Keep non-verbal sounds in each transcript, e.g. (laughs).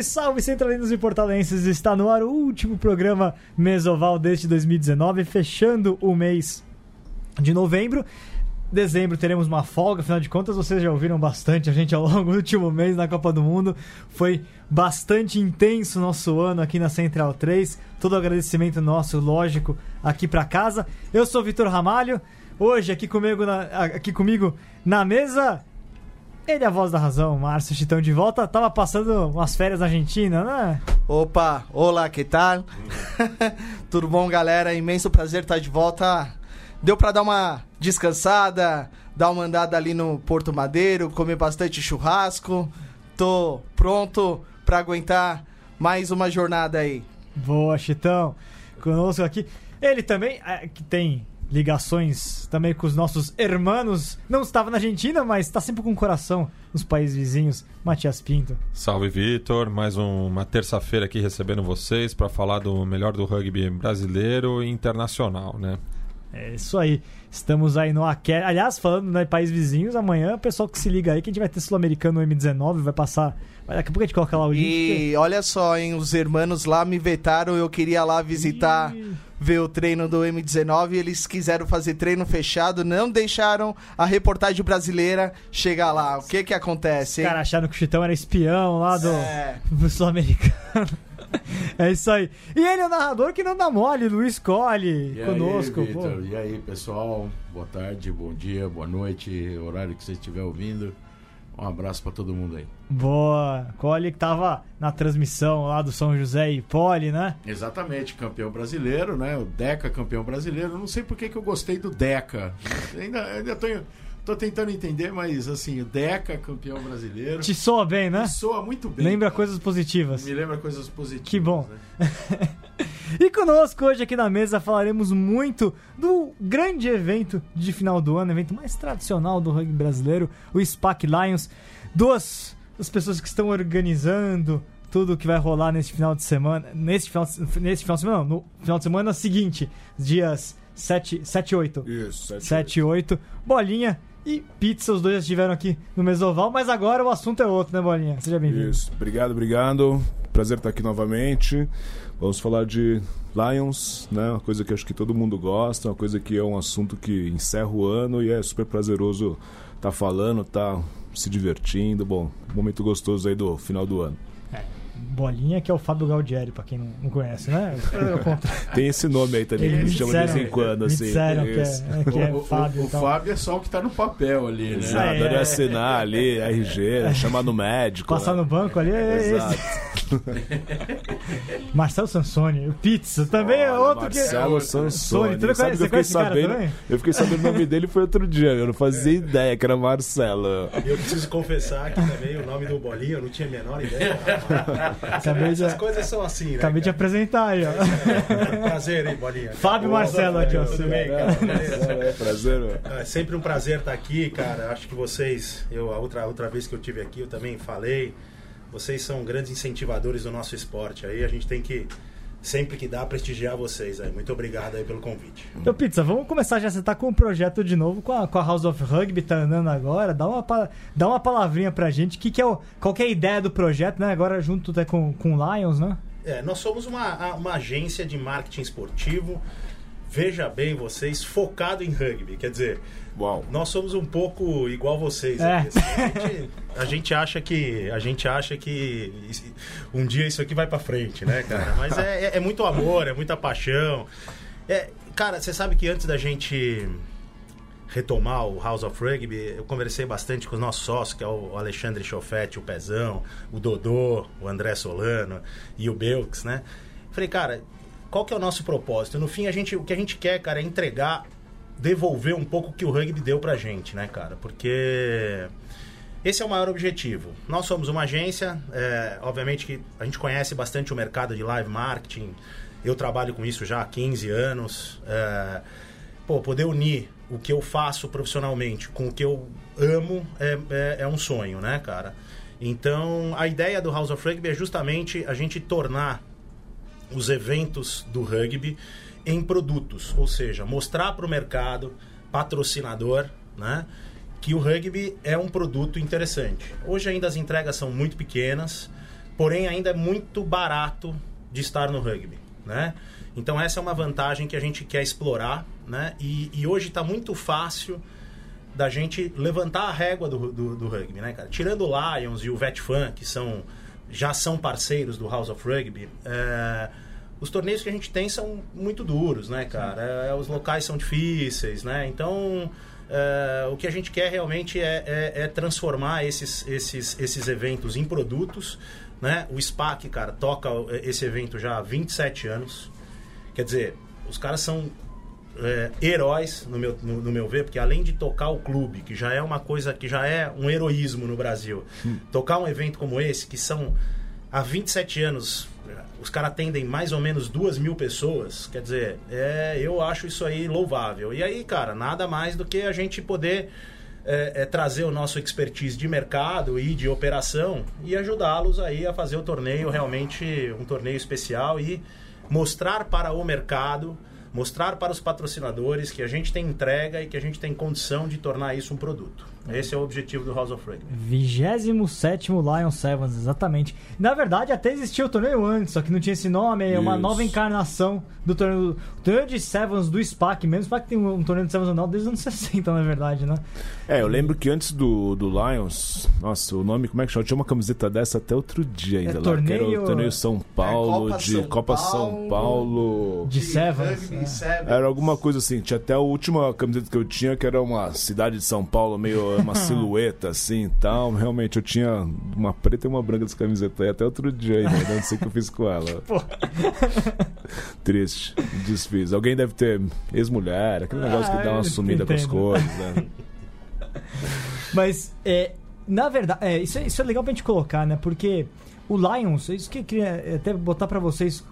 Salve, salve, centralinos e portalenses! Está no ar o último programa Mesoval deste 2019, fechando o mês de novembro. Dezembro teremos uma folga, afinal de contas vocês já ouviram bastante a gente ao longo do último mês na Copa do Mundo. Foi bastante intenso nosso ano aqui na Central 3. Todo agradecimento nosso, lógico, aqui para casa. Eu sou Vitor Ramalho. Hoje aqui comigo na, aqui comigo na mesa ele é a voz da razão, Márcio Chitão de volta. Tava passando umas férias na Argentina, né? Opa, olá, que tal? (laughs) Tudo bom, galera? Imenso prazer estar de volta. Deu para dar uma descansada, dar uma andada ali no Porto Madeiro, comer bastante churrasco. Tô pronto para aguentar mais uma jornada aí. Boa, Chitão. Conosco aqui. Ele também, é, que tem ligações também com os nossos hermanos. Não estava na Argentina, mas está sempre com o coração nos países vizinhos. Matias Pinto. Salve, Vitor. Mais um, uma terça-feira aqui recebendo vocês para falar do melhor do rugby brasileiro e internacional, né? É isso aí. Estamos aí no Aquer. Aliás, falando de né, países vizinhos, amanhã o pessoal que se liga aí que a gente vai ter Sul-Americano M19, vai passar. Daqui a pouco a gente coloca lá o link. E olha só, hein, os hermanos lá me vetaram, eu queria lá visitar. E ver o treino do M19 eles quiseram fazer treino fechado, não deixaram a reportagem brasileira chegar lá. O que que acontece? Os caras acharam que o Chitão era espião lá do, é. (laughs) do Sul-Americano. É isso aí. E ele é o narrador que não dá mole, Luiz Colli, e conosco. Aí, e aí, pessoal? Boa tarde, bom dia, boa noite, horário que você estiver ouvindo. Um abraço para todo mundo aí. Boa. Cole que tava na transmissão lá do São José e Poli, né? Exatamente, campeão brasileiro, né? O Deca campeão brasileiro. Não sei por que, que eu gostei do Deca. ainda, ainda tô, tô tentando entender, mas assim, o Deca campeão brasileiro. Te soa bem, né? Te soa muito bem. Lembra coisas positivas. Me lembra coisas positivas. Que bom. Né? (laughs) E conosco hoje aqui na mesa falaremos muito do grande evento de final do ano, evento mais tradicional do rugby brasileiro, o SPAC Lions. Duas das pessoas que estão organizando tudo que vai rolar nesse final de semana. Nesse final, nesse final de semana, não, no final de semana seguinte, dias 7, 7 e 8. Isso, 7, 7 e 8. Bolinha e pizza, os dois já estiveram aqui no Mesoval, mas agora o assunto é outro, né, Bolinha? Seja bem-vindo. Isso, obrigado, obrigado. Prazer estar aqui novamente. Vamos falar de Lions, né? Uma coisa que acho que todo mundo gosta, uma coisa que é um assunto que encerra o ano e é super prazeroso tá falando, tá se divertindo. Bom, momento gostoso aí do final do ano. Bolinha, que é o Fábio Galdieri, pra quem não, conhece, né? (laughs) Tem esse nome aí também, que chama de vez em quando, assim. Disseram que é, é, que é o, Fábio. O, o Fábio é só o que tá no papel ali, né? Exato, é, assinar ali, RG, chamar no médico. Passar né? no banco ali é Exato. (laughs) Marcelo Sansoni, o Pizza, também Olha, é outro Marcelo que... Sansoni. Sansoni. Sabe que eu fiquei sabendo? Eu fiquei sabendo o nome dele foi outro dia, eu não fazia ideia que era Marcelo. Eu preciso confessar que também o nome do Bolinha eu não tinha a menor ideia. (laughs) Acabei de... Essas coisas são assim, né? Acabei cara? de apresentar aí, ó. É, é, prazer, hein, Bolinha? Fábio Marcelo aqui, ó. Tudo bem, cara? É, prazer, É sempre um prazer estar aqui, cara. Acho que vocês, eu, a outra, outra vez que eu tive aqui, eu também falei. Vocês são grandes incentivadores do nosso esporte. Aí a gente tem que sempre que dá, prestigiar vocês aí. Muito obrigado aí pelo convite. Então, Pizza, vamos começar já. Você tá com um projeto de novo com a, com a House of Rugby, tá andando agora. Dá uma, dá uma palavrinha pra gente. Que que é o, qual que é a ideia do projeto, né? Agora junto até com, com Lions, né? É, nós somos uma, uma agência de marketing esportivo. Veja bem vocês, focado em rugby. Quer dizer, Uau. Nós somos um pouco igual vocês. É. Assim, a, gente, a, gente, acha que a gente acha que um dia isso aqui vai para frente, né, cara? Mas é, é, é, muito amor, é muita paixão. É, cara, você sabe que antes da gente retomar o House of Rugby, eu conversei bastante com os nossos sócios, que é o Alexandre Chofete, o Pezão, o Dodô, o André Solano e o Belks, né? Falei, cara, qual que é o nosso propósito? No fim, a gente, o que a gente quer, cara, é entregar devolver um pouco o que o rugby deu pra gente, né, cara? Porque esse é o maior objetivo. Nós somos uma agência, é, obviamente que a gente conhece bastante o mercado de live marketing. Eu trabalho com isso já há 15 anos. É, pô, poder unir o que eu faço profissionalmente com o que eu amo é, é, é um sonho, né, cara? Então, a ideia do House of Rugby é justamente a gente tornar os eventos do rugby em produtos, ou seja, mostrar para o mercado patrocinador, né, que o rugby é um produto interessante. Hoje ainda as entregas são muito pequenas, porém ainda é muito barato de estar no rugby, né? Então essa é uma vantagem que a gente quer explorar, né? E, e hoje está muito fácil da gente levantar a régua do, do, do, rugby, né, cara? Tirando o Lions e o VetFan, que são já são parceiros do House of Rugby, é, os torneios que a gente tem são muito duros, né, cara? É, os locais são difíceis, né? Então, é, o que a gente quer realmente é, é, é, transformar esses, esses, esses eventos em produtos, né? O SPAC, cara, toca esse evento já há 27 anos. Quer dizer, os caras são é, heróis, no meu, no, no, meu ver, porque além de tocar o clube, que já é uma coisa que já é um heroísmo no Brasil, hum. tocar um evento como esse, que são há 27 anos os caras atendem mais ou menos duas mil pessoas, quer dizer, é, eu acho isso aí louvável. E aí, cara, nada mais do que a gente poder é, é, trazer o nosso expertise de mercado e de operação e ajudá-los aí a fazer o torneio realmente um torneio especial e mostrar para o mercado mostrar para os patrocinadores que a gente tem entrega e que a gente tem condição de tornar isso um produto. Esse é o objetivo do House of Rugby. 27 Lion Sevens, exatamente. Na verdade, até existia o torneio antes, só que não tinha esse nome, é uma nova encarnação do torneio. O torneio de Sevens do SPAC, mesmo o SPAC tem um, torneio de Sevens anual desde os anos (laughs) 60, na verdade, né? É, eu lembro que antes do, do Lions, nossa, o nome, como é que chama? Tinha uma camiseta dessa até outro dia ainda é, lá, torneio... que era o torneio São Paulo, é, Copa de São Copa Paulo, São Paulo. De Sevens. É. Era alguma coisa assim. Tinha até a última camiseta que eu tinha, que era uma cidade de São Paulo, meio uma silhueta assim e tal. Realmente, eu tinha uma preta e uma branca dessa camiseta aí até outro dia ainda. Né? Não sei o que eu fiz com ela. Triste. Desfiz. Alguém deve ter ex-mulher, aquele negócio ah, que dá uma sumida com as coisas, né? Mas, é, na verdade, é, isso, é, isso é legal pra gente colocar, né? Porque o Lions, isso que eu queria até botar para vocês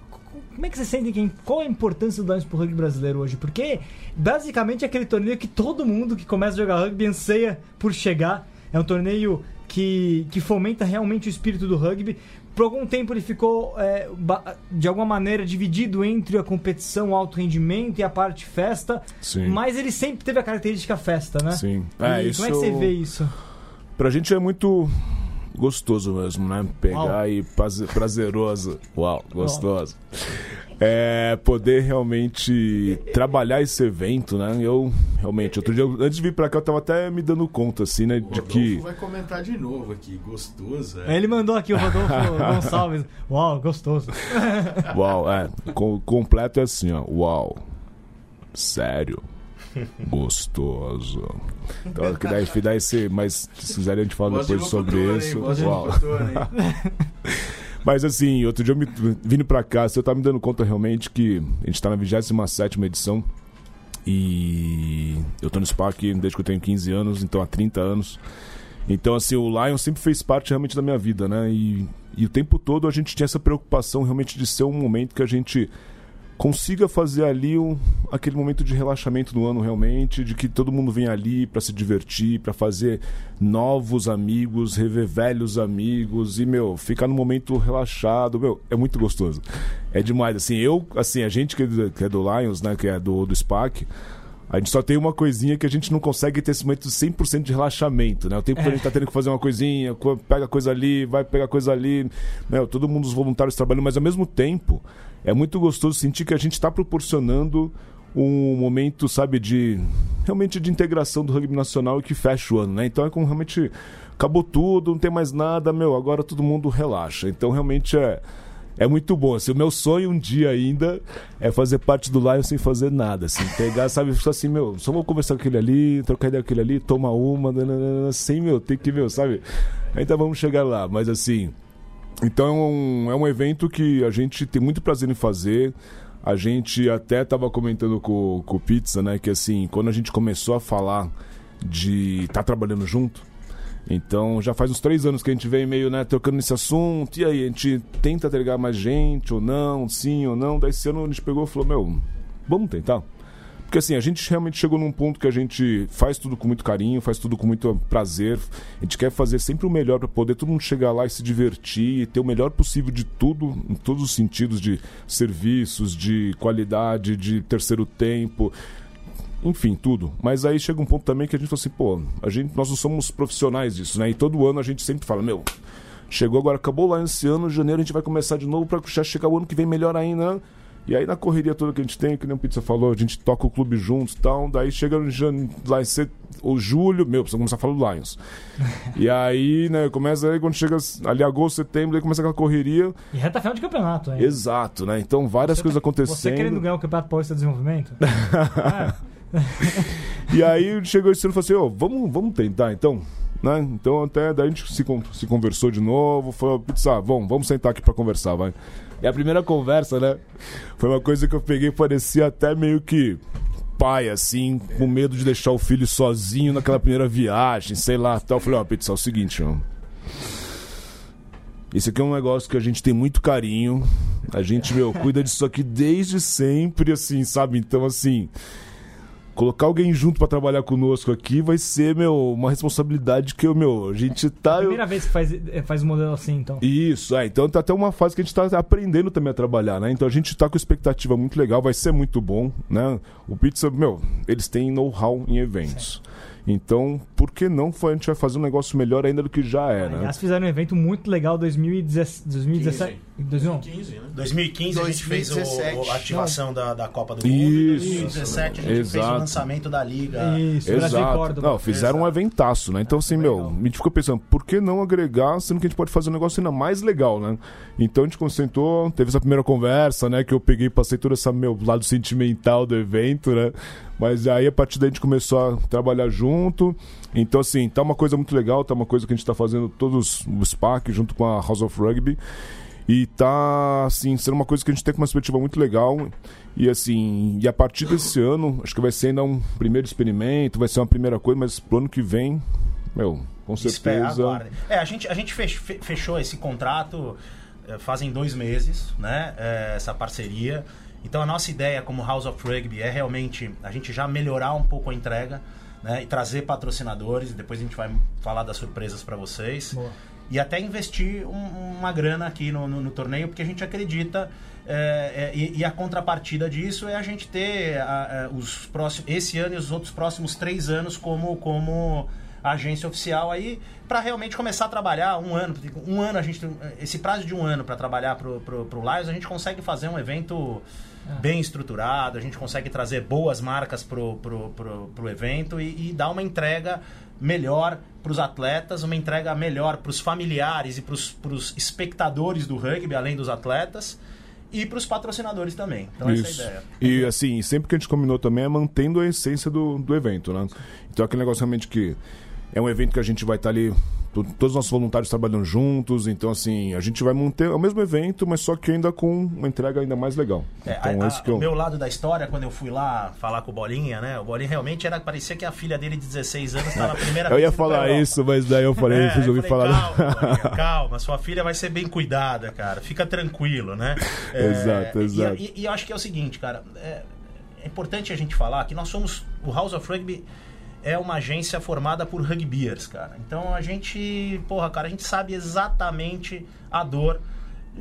como é que vocês sentem que, qual a importância do Lions pro rugby brasileiro hoje? Porque basicamente é aquele torneio que todo mundo que começa a jogar rugby anseia por chegar. É um torneio que, que fomenta realmente o espírito do rugby. Por algum tempo ele ficou, é, de alguma maneira, dividido entre a competição alto rendimento e a parte festa. Sim. Mas ele sempre teve a característica festa, né? Sim. É, isso... Como é que você vê isso? Pra gente é muito gostoso mesmo, né? Pegar Uau. e prazeroso. Uau, gostoso. É, poder realmente trabalhar esse evento, né? Eu realmente, outro dia, antes de vir pra cá, eu tava até me dando conta, assim, né? De que. vai comentar de novo aqui, gostoso. É. Ele mandou aqui o Rodolfo (laughs) Gonçalves. Uau, gostoso. Uau, é. Com, completo é assim, ó. Uau. Sério. Gostoso. Então, que daí, daí esse, mas se quiserem a gente fala depois sobre isso. (laughs) Mas assim, outro dia eu me, vindo pra cá, eu tava me dando conta realmente que a gente tá na 27 edição. E eu tô no SPAC desde que eu tenho 15 anos, então há 30 anos. Então, assim, o Lion sempre fez parte realmente da minha vida, né? E, e o tempo todo a gente tinha essa preocupação realmente de ser um momento que a gente consiga fazer ali um, aquele momento de relaxamento no ano realmente, de que todo mundo vem ali para se divertir, para fazer novos amigos, rever velhos amigos e meu, ficar no momento relaxado, meu, é muito gostoso. É demais assim, eu, assim, a gente que é do, é do Lions, né, que é do do SPAC, a gente só tem uma coisinha que a gente não consegue ter esse momento 100% de relaxamento, né? O tempo é. que a gente tá tendo que fazer uma coisinha, pega coisa ali, vai pegar coisa ali, meu, todo mundo os voluntários trabalhando, mas ao mesmo tempo é muito gostoso sentir que a gente está proporcionando um momento, sabe, de realmente de integração do rugby nacional e que fecha o ano, né? Então é como realmente acabou tudo, não tem mais nada, meu, agora todo mundo relaxa. Então realmente é é muito bom. Assim, o meu sonho um dia ainda é fazer parte do Lion sem fazer nada. Assim, pegar, sabe, só assim, meu, só vou conversar com aquele ali, trocar ideia com aquele ali, tomar uma, sem, meu, tem que, meu, sabe? Ainda vamos chegar lá, mas assim, então é um, é um evento que a gente tem muito prazer em fazer. A gente até estava comentando com, com o Pizza, né? Que assim, quando a gente começou a falar de estar tá trabalhando junto, então já faz uns três anos que a gente vem meio, né, trocando nesse assunto. E aí, a gente tenta entregar mais gente ou não, sim ou não. Daí esse ano a gente pegou e falou, meu, vamos tentar. Porque assim, a gente realmente chegou num ponto que a gente faz tudo com muito carinho, faz tudo com muito prazer. A gente quer fazer sempre o melhor para poder todo mundo chegar lá e se divertir e ter o melhor possível de tudo, em todos os sentidos de serviços, de qualidade, de terceiro tempo enfim, tudo. Mas aí chega um ponto também que a gente fala assim, pô, a gente, nós não somos profissionais disso, né? E todo ano a gente sempre fala, meu, Chegou agora, acabou lá esse ano, janeiro a gente vai começar de novo para já chegar o ano que vem melhor ainda. E aí na correria toda que a gente tem, que nem o Pizza falou, a gente toca o clube juntos e tal. Daí chega lá em set... o julho, meu, precisa começar a falar do Lions. (laughs) e aí, né, começa aí quando chega ali agosto, setembro, aí começa aquela correria. E reta final de campeonato, hein? Exato, né? Então várias Você coisas tá- acontecendo. Você querendo ganhar o Campeonato Paulista de Desenvolvimento? (laughs) é. E aí chegou esse ano e falou assim, ó, vamos, vamos tentar então. Né? Então até daí a gente se, se conversou de novo, falou, pizza, vamos, vamos sentar aqui pra conversar, vai. E a primeira conversa, né? Foi uma coisa que eu peguei, parecia até meio que pai, assim, com medo de deixar o filho sozinho naquela primeira viagem, sei lá, tal. Eu falei, ó, pizza, é o seguinte, ó. Esse aqui é um negócio que a gente tem muito carinho. A gente, meu, cuida disso aqui desde sempre, assim, sabe? Então, assim, colocar alguém junto pra trabalhar conosco aqui vai ser, meu, uma responsabilidade que eu, meu, a gente tá. eu- Primeira vez que faz, é, faz um modelo assim, então. Isso, é. Então tá até uma fase que a gente tá aprendendo também a trabalhar, né? Então a gente tá com expectativa muito legal, vai ser muito bom, né? O Pizza, meu, eles têm know-how em eventos. Então, por que não a gente vai fazer um negócio melhor ainda do que já é, né? Aliás, fizeram um evento muito legal 2017. 2017 2011. 2015, né? 2015 a gente fez o- 2017. o- a ativação da, da Copa do Mundo. Em Isso. 2017 a gente fez Exato. o lançamento da Liga. Isso, Exato. Não, fizeram um Exato. eventaço, né? Então, assim, meu, Legal. a gente ficou pensando, por que não agregar, sendo que a gente pode fazer um negócio ainda mais legal, né? Então a gente concentrou, teve essa primeira conversa, né? Que eu peguei, passei todo esse meu lado sentimental do evento, né? Mas aí a partir daí a gente começou a trabalhar junto. Então, assim, tá uma coisa muito legal, tá uma coisa que a gente tá fazendo todos o SPAC junto com a House of Rugby. E tá, assim, sendo uma coisa que a gente tem com uma perspectiva muito legal. E, assim, e a partir desse ano, acho que vai ser ainda um primeiro experimento, vai ser uma primeira coisa, mas pro ano que vem, meu, com certeza. É, a gente, a gente fech- fe- fechou esse contrato eh, fazem dois meses, né? eh, essa parceria. Então a nossa ideia como House of Rugby é realmente a gente já melhorar um pouco a entrega né? e trazer patrocinadores. Depois a gente vai falar das surpresas para vocês. Boa. E até investir um- uma grana aqui no, no- no torneio, porque a gente acredita. é, é, e, e a contrapartida disso é a gente ter a- a- os próximos, esse ano e os outros próximos três anos como, como agência oficial aí para realmente começar a trabalhar um ano um ano a gente tem- esse prazo de um ano para trabalhar pro, pro, pro Lions a gente consegue fazer um evento bem estruturado a gente consegue trazer boas marcas pro, pro, pro, pro evento e, e dar uma entrega melhor para os atletas uma entrega melhor para os familiares e para os espectadores do rugby além dos atletas e para os patrocinadores também então essa é a Isso. ideia E assim, sempre que a gente combinou também é mantendo a essência do, do evento, né? Então aquele negócio realmente que é um evento que a gente vai estar ali, to- todos os nossos voluntários trabalhando juntos, então assim, a gente vai manter o mesmo evento, mas só que ainda com uma entrega ainda mais legal. É, então a- a- eu... O meu lado da história, quando eu fui lá falar com o Bolinha, né? O Bolinha realmente era parecia que a filha dele de 16 anos estava a primeira (laughs) Eu ia falar isso, mas daí eu falei, É, resolvi eu falei, falar. Calma, Bolinha, (laughs) calma, sua filha vai ser bem cuidada, cara. Fica tranquilo, né? É, Exato, e- exato. E, e eu acho que é o seguinte, cara. É, é importante a gente falar que nós somos. O House of Rugby é uma agência formada por rugbyers, cara. Então a gente, porra, cara, a gente sabe exatamente a dor do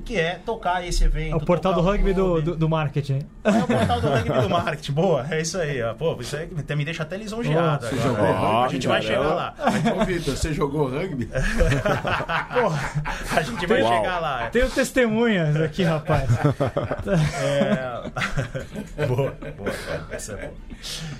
que é tocar esse evento. É o portal do rugby do, do, do marketing. É o portal do rugby do (laughs) marketing. Boa, é isso aí. ó. Pô, isso aí até me deixa até lisonjeado. Oh, agora. jogou É, rugby, a gente vai chegar lá. Ô, Vitor, você jogou rugby? (laughs) Porra, a gente vai Uau. chegar lá. Tenho testemunhas aqui, rapaz. (laughs) É... boa, boa, boa. Essa é boa.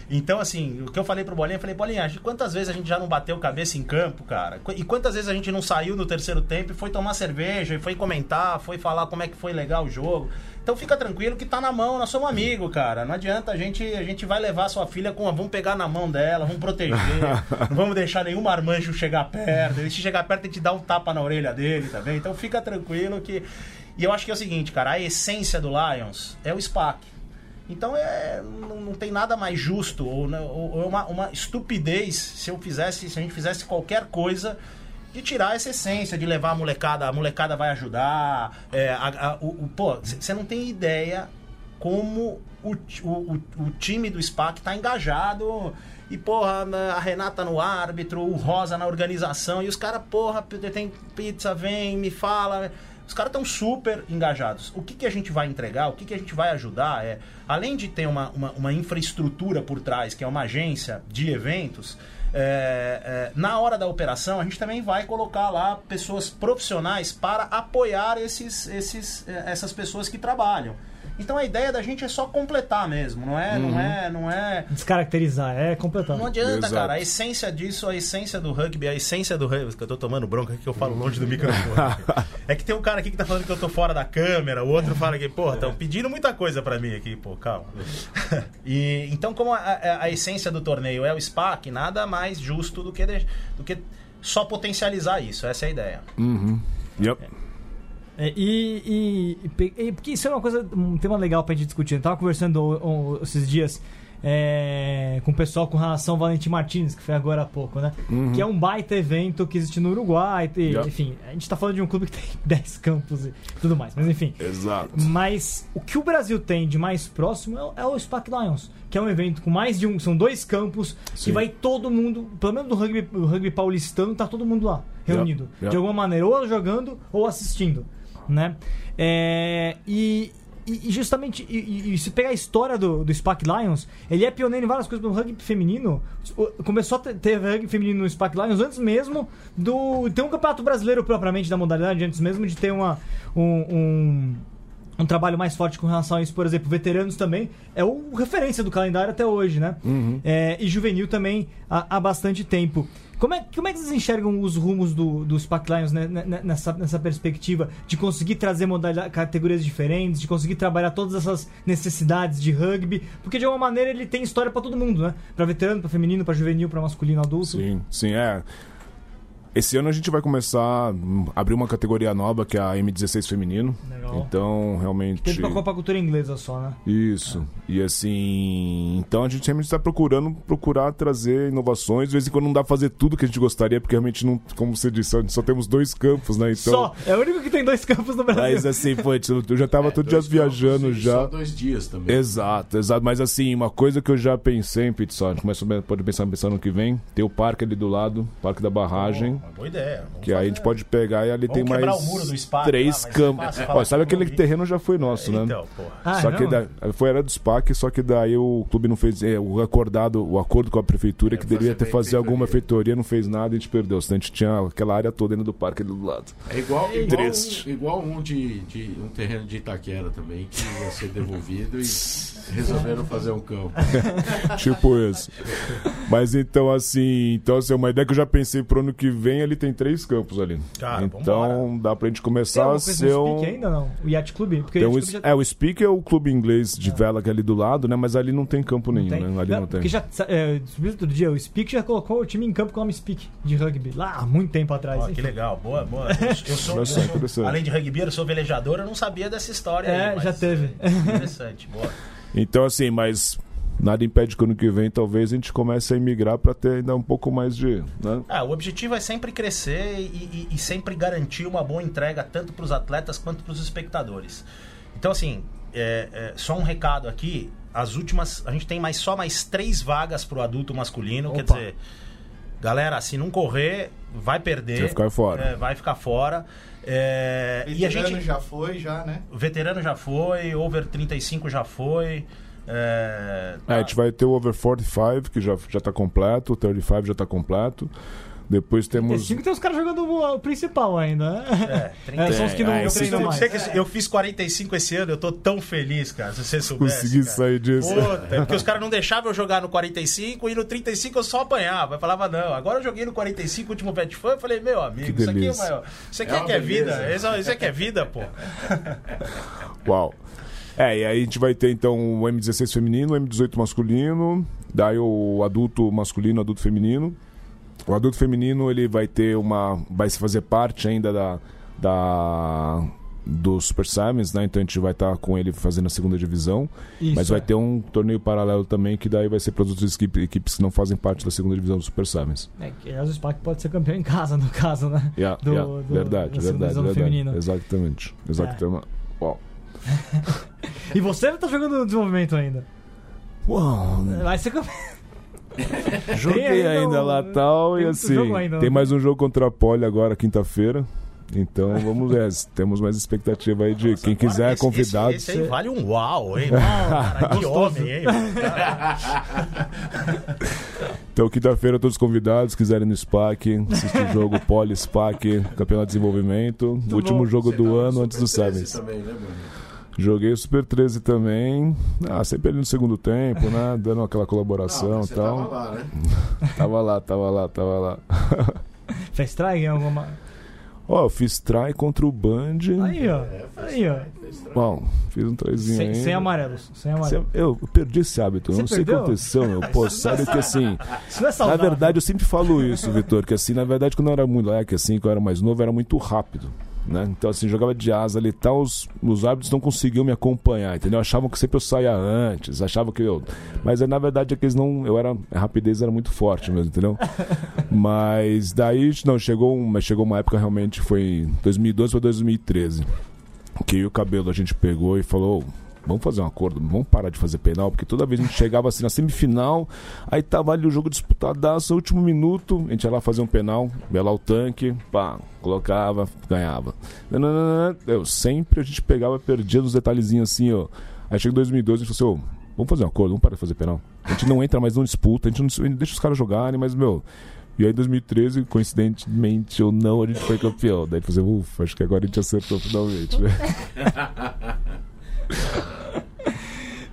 Então, assim, o que eu falei pro Bolinha, eu falei, Bolinha, quantas vezes a gente já não bateu cabeça em campo, cara? E quantas vezes a gente não saiu no terceiro tempo e foi tomar cerveja, e foi comentar, foi falar como é que foi legal o jogo. Então fica tranquilo que tá na mão, nós somos amigos, cara. Não adianta, a gente, a gente vai levar sua filha com. Vamos pegar na mão dela, vamos proteger. (laughs) não vamos deixar nenhum marmanjo chegar perto. Ele se chegar perto, a gente dá um tapa na orelha dele também. Então fica tranquilo que. E eu acho que é o seguinte, cara, a essência do Lions é o SPAC. Então é, não, não tem nada mais justo ou, né, ou- ou é uma, uma estupidez se eu fizesse, se a gente fizesse qualquer coisa de tirar essa essência, de levar a molecada, a molecada vai ajudar. é, a- a- o, o- pô, você não tem ideia como o, o, o, time do SPAC tá engajado. E, porra, a Renata no árbitro, o Rosa na organização. E os caras, porra, tem pizza, vem, me fala. Os caras estão super engajados. O que, que a gente vai entregar, o que, que a gente vai ajudar é, além de ter uma, uma, uma infraestrutura por trás, que é uma agência de eventos, é, é, na hora da operação, a gente também vai colocar lá pessoas profissionais para apoiar esses, esses, é, essas pessoas que trabalham. Então a ideia da gente é só completar mesmo, não é, uhum. não é, não é descaracterizar, é completar. Não adianta, Exato. cara. A essência disso, a essência do rugby, a essência do rugby, que eu tô tomando bronca aqui que eu falo longe do microfone. (laughs) é que tem um cara aqui que tá falando que eu tô fora da câmera, o outro fala que, pô, estão pedindo muita coisa para mim aqui, pô, calma. (laughs) e então como a, a, a, essência do torneio é o SPAC, nada mais justo do que do que só potencializar isso, essa é a ideia. Uhum. Yep. É, e, e, e, Porque isso é uma coisa, um tema legal pra gente discutir. Eu tava conversando um, esses dias é, com o pessoal com relação ao Valentim Martins, que foi agora há pouco, né? Uhum. Que é um baita evento que existe no Uruguai. E, yep. Enfim, a gente tá falando de um clube que tem (laughs) 10 campos e tudo mais, mas enfim. Exato. Mas o que o Brasil tem de mais próximo é, é o SPAC Lions, que é um evento com mais de um. São dois campos Sim. que vai todo mundo, pelo menos do rugby, rugby paulistano, tá todo mundo lá, reunido. Yep. Yep. De alguma maneira, ou jogando ou assistindo né? É, e, e, justamente, e, e, se pegar a história do, do SPAC Lions, ele é pioneiro em várias coisas no rugby feminino. Começou a ter, rugby feminino no SPAC Lions antes mesmo do. ter um campeonato brasileiro propriamente da modalidade, antes mesmo de ter uma, um, um um trabalho mais forte com relação a isso, por exemplo, veteranos também é o referência do calendário até hoje, né? Uhum. É, e juvenil também há, há bastante tempo. Como é, como é que vocês enxergam os rumos do, dos Pack Lions né, né, né, nessa, nessa perspectiva de conseguir trazer categorias diferentes, de conseguir trabalhar todas essas necessidades de rugby? Porque de alguma maneira ele tem história para todo mundo, né? Para veterano, para feminino, para juvenil, para masculino, adulto. Sim, sim, é. Esse ano a gente vai começar a abrir uma categoria nova, que é a M16 feminino. Legal. Então, realmente. Teve pra Copa Cultura Inglesa só, né? Isso. É. E assim. Então a gente realmente está procurando procurar trazer inovações. De vez em quando não dá pra fazer tudo que a gente gostaria, porque realmente não, como você disse, só temos dois campos, né? Então... Só! É o único que tem dois campos no Brasil. Mas assim, foi, eu já tava é, todos dias viajando já. Só dois dias também. Exato, exato. Mas assim, uma coisa que eu já pensei em Pizza, a gente pode pensar, pensar no que vem, tem o parque ali do lado, Parque da Barragem. Oh, boa ideia. Vamos que aí a gente pode pegar e ali tem mais três campos. sabe aquele terreno já foi nosso, né? Então, porra. Ah, só que da, foi era do SPAC, só que daí o clube não fez é, o acordado, o acordo com a prefeitura é, que deveria ter fazer alguma feitoria, não fez nada e a gente perdeu. Senão a gente tinha aquela área toda dentro do parque ali do lado. É igual, é igual, um, igual um de, de um terreno de Itaquera também que ia ser devolvido e (laughs) resolveram fazer um campo. (laughs) tipo isso. Mas então assim, então assim, uma ideia que eu já pensei pro ano que vem, ele tem três campos ali. Cara, então dá pra gente começar a ser um. ainda não? O Yacht Club? Porque o, já... É, o Speak é o clube inglês de é. vela que é ali do lado, né? Mas ali não tem campo nenhum, tem. né? Ali não, não tem. Porque já, é, outro dia, o Speak já colocou o time em campo com o nome Speak de rugby, lá há muito tempo atrás. Oh, que legal, boa, boa. Eu, (laughs) eu sou, eu sou além de rugby, eu sou velejador, eu não sabia dessa história. É, aí, já teve. Interessante, boa. Então, assim, mas nada impede que ano que vem talvez a gente comece a emigrar para ter ainda um pouco mais de. Né? Ah, o objetivo é sempre crescer e, e, e sempre garantir uma boa entrega tanto para os atletas quanto para os espectadores. Então, assim, é, é, só um recado aqui: as últimas. A gente tem mais, só mais três vagas para o adulto masculino. Opa. Quer dizer, galera, se não correr, vai perder. Vai ficar fora. É, vai ficar fora. É, e a gente já foi, já, né? Veterano já foi, over 35 já foi. É, tá. é, a gente vai ter o Over 45, que já, já tá completo, o 35 já tá completo. Depois temos. 35 tem os caras jogando o principal ainda, né? É, 30... (laughs) é são os que não é, treinam mais. Eu fiz 45 esse ano, eu tô tão feliz, cara, se você soubesse. Consegui cara. sair disso. Puta, é porque os caras não deixavam eu jogar no 45 e no 35 eu só apanhava. Eu falava, não, agora eu joguei no 45, último pet foi, eu falei, meu amigo, isso aqui é maior. Isso aqui é, é que é vida. Isso, isso aqui é vida, pô. Uau. É, e aí a gente vai ter então o M16 feminino, o M18 masculino, daí o adulto masculino, adulto feminino. O adulto feminino ele vai ter uma. vai se fazer parte ainda da. da do Super Simons, né? Então a gente vai estar tá com ele fazendo a segunda divisão. Isso, mas vai é. ter um torneio paralelo também, que daí vai ser para outras equipes, equipes que não fazem parte da segunda divisão do Super Simons. É, que o SPAC pode ser campeão em casa, no caso, né? Yeah, do, yeah. Do, verdade, verdade, verdade. Feminino. Exatamente. Exatamente. É. Uau. (laughs) e você tá jogando no desenvolvimento ainda? Uau. Vai ser (laughs) Joguei ainda, ainda lá tal e assim. Ainda, tem mais um jogo contra a Poli agora, quinta-feira. Então vamos ver, (laughs) temos mais expectativa aí de Nossa, quem quiser esse, convidado. Esse, esse aí vale um uau, hein? Não, cara, que homem, hein? então, quinta-feira, todos convidados, quiserem no SPAC, assistir o jogo Poli SPAC, Campeonato de Desenvolvimento, Muito último bom. jogo Você do ano antes do Sevens. Também, né, Joguei o Super 13 também. Ah, sempre ali no segundo tempo, né? (laughs) Dando aquela colaboração e tal. Tava lá, né? (laughs) tava lá, tava lá, tava lá. (laughs) Fez try em alguma. Ó, eu fiz try contra o Band. Aí, ó. É, aí, ó. Bom, fiz um tryzinho sem, aí. Sem amarelos. Sem amarelos. Eu, perdi esse hábito. Você não sei o que aconteceu, meu. Pô, sério que assim. É na verdade, eu sempre falo isso, Vitor, que assim, na verdade, quando eu era moleque, assim, quando eu era mais novo, era muito rápido. Né? Então, assim, jogava de asa ali e tal, os, os árbitros não conseguiam me acompanhar, entendeu? Achavam que sempre eu saía antes, achavam que eu. Mas na verdade é que eles não. Eu era. A rapidez era muito forte mesmo, entendeu? (laughs) Mas daí, não, chegou, mas chegou uma época realmente, foi em 2012 ou 2013. Que o cabelo a gente pegou e falou vamos fazer um acordo, vamos parar de fazer penal, porque toda vez a gente chegava assim na semifinal, aí tava ali o jogo disputadaço, último minuto, a gente ia lá fazer um penal, lá o tanque, pá, colocava, ganhava. Eu sempre a gente pegava, perdia nos detalhezinhos assim, ó. Aí chega em 2012 a gente falou assim, oh, vamos fazer um acordo, vamos parar de fazer penal. A gente não entra mais, não disputa, a gente não deixa os caras jogarem, mas, meu, e aí em 2013, coincidentemente ou não, a gente foi campeão. Daí fazer, ufa, acho que agora a gente acertou finalmente, né? (laughs)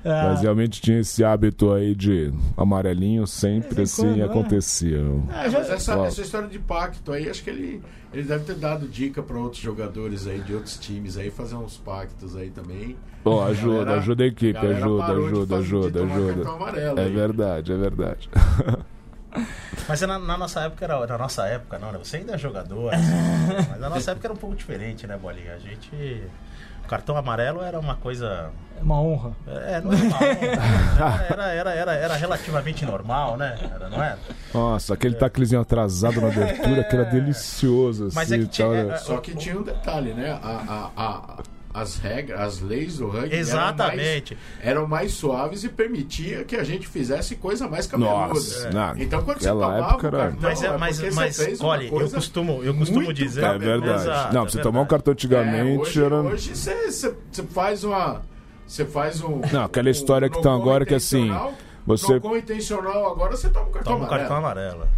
Ah. (laughs) Mas realmente tinha esse hábito aí de amarelinho, sempre assim quando, né? acontecia. É, mas essa, essa, história de pacto aí, acho que ele, ele deve ter dado dica para outros jogadores aí de outros times aí, fazer uns pactos aí também. Bom, ajuda, galera, ajuda a equipe, a ajuda, ajuda, ajuda, ajuda. É aí. verdade, é verdade. (laughs) Mas na, na, nossa época era. Na nossa época, não, né? Você ainda é jogador. Assim, (laughs) mas na nossa época era um pouco diferente, né, Bolinha? A gente. O cartão amarelo era uma coisa. É uma honra. É, não era uma honra. (laughs) Era, era, era, era, relativamente normal, né? Era, não era? Nossa, aquele é. taclezinho atrasado na abertura que era delicioso. Mas é assim, é que tinha, é, Só que tinha um detalhe, né? a, a, a as regras, as leis do rugby Exatamente. Eram, mais, eram mais suaves e permitia que a gente fizesse coisa mais cabeluda. Nossa, é. então quando você tomava época era... cartão, mas, é, mas, mas olha, eu costumo, eu costumo dizer... É verdade. Exato, não, é você tomar um cartão antigamente é, hoje, era... Hoje você, você, você faz uma... Você faz um... Não, aquela história um, que estão agora que assim... Você... com intencional agora você toma um cartão toma amarelo. Cartão amarelo.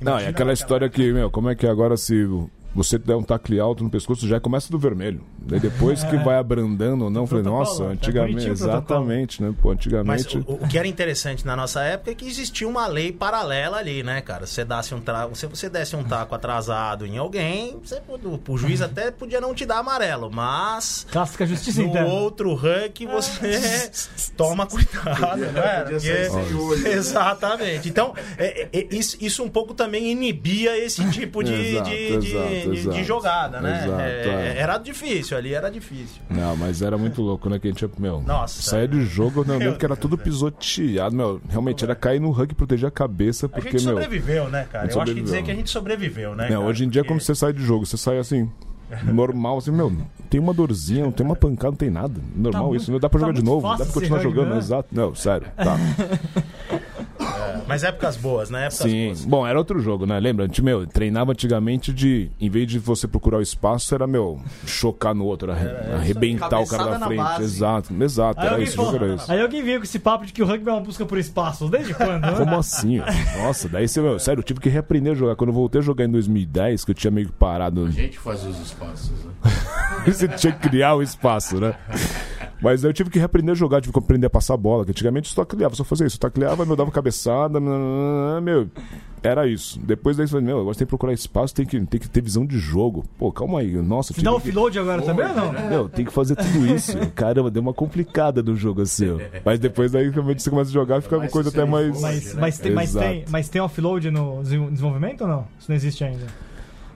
Não, é aquela história que, meu, como é que agora se você der um tacle alto no pescoço, já começa do vermelho. Daí depois que vai abrandando ou não, falei, nossa, é antigamente, exatamente, né? Pô, antigamente. Mas o, o, que era interessante na nossa época é que existia uma lei paralela ali, né, cara? Se você desse um, tra... se você desse um taco atrasado em alguém, você, o, juiz (laughs) até podia não te dar amarelo, mas. Clássica justiça no interna. outro rank você (laughs) toma cuidado, né? Porque... Exatamente. Então, é, é, isso, isso um pouco também inibia esse tipo de, exato, de, exato de, de, jogada, né? Exato, é, é. Era difícil ali, era difícil. Não, mas era muito louco, né? Que a gente, meu, Nossa, saía de jogo, eu lembro que era tudo pisoteado, meu. Realmente era cair no rug e proteger a cabeça, porque, a gente meu. sobreviveu, né, cara? Eu acho que dizer que a gente sobreviveu, né? Não, hoje em dia, porque... quando você sai de jogo, você sai assim (laughs) normal, assim, meu, tem uma dorzinha, não tem uma pancada, não tem nada. Normal tá isso, não dá pra tá jogar de novo, dá pra continuar jogando, né? exato. Não, sério, tá. (laughs) Mas épocas boas, né? Épocas Sim. Boas. Bom, era outro jogo, né? Lembra? Meu, treinava antigamente de. Em vez de você procurar o espaço, era, meu, chocar no outro, era, arrebentar o cara da frente. Exato, exato. Aí era isso, falou, era isso. Aí alguém veio com esse papo de que o rugby é uma busca por espaço. Desde quando? Né? Como assim? Nossa, daí você, meu, sério, eu tive que reaprender a jogar. Quando eu voltei a jogar em 2010, que eu tinha meio que parado. A gente faz os espaços, né? (laughs) você tinha que criar o espaço, né? Mas eu tive que reaprender a jogar, tive que aprender a passar a bola, que antigamente só tacleava, só fazia isso. Tacleava, meu, dava cabeçada, meu, era isso. Depois daí eu falei, meu, agora você tem que procurar espaço, tem que, tem que ter visão de jogo. Pô, calma aí, nossa. Final que... offload agora também ou não? Meu, tem que fazer tudo isso. Caramba, deu uma complicada no jogo assim. Mas depois daí realmente você começa a jogar, fica uma coisa até mais... Mas, mas, tem, mas, tem, mas tem offload no desenvolvimento ou não? Isso não existe ainda.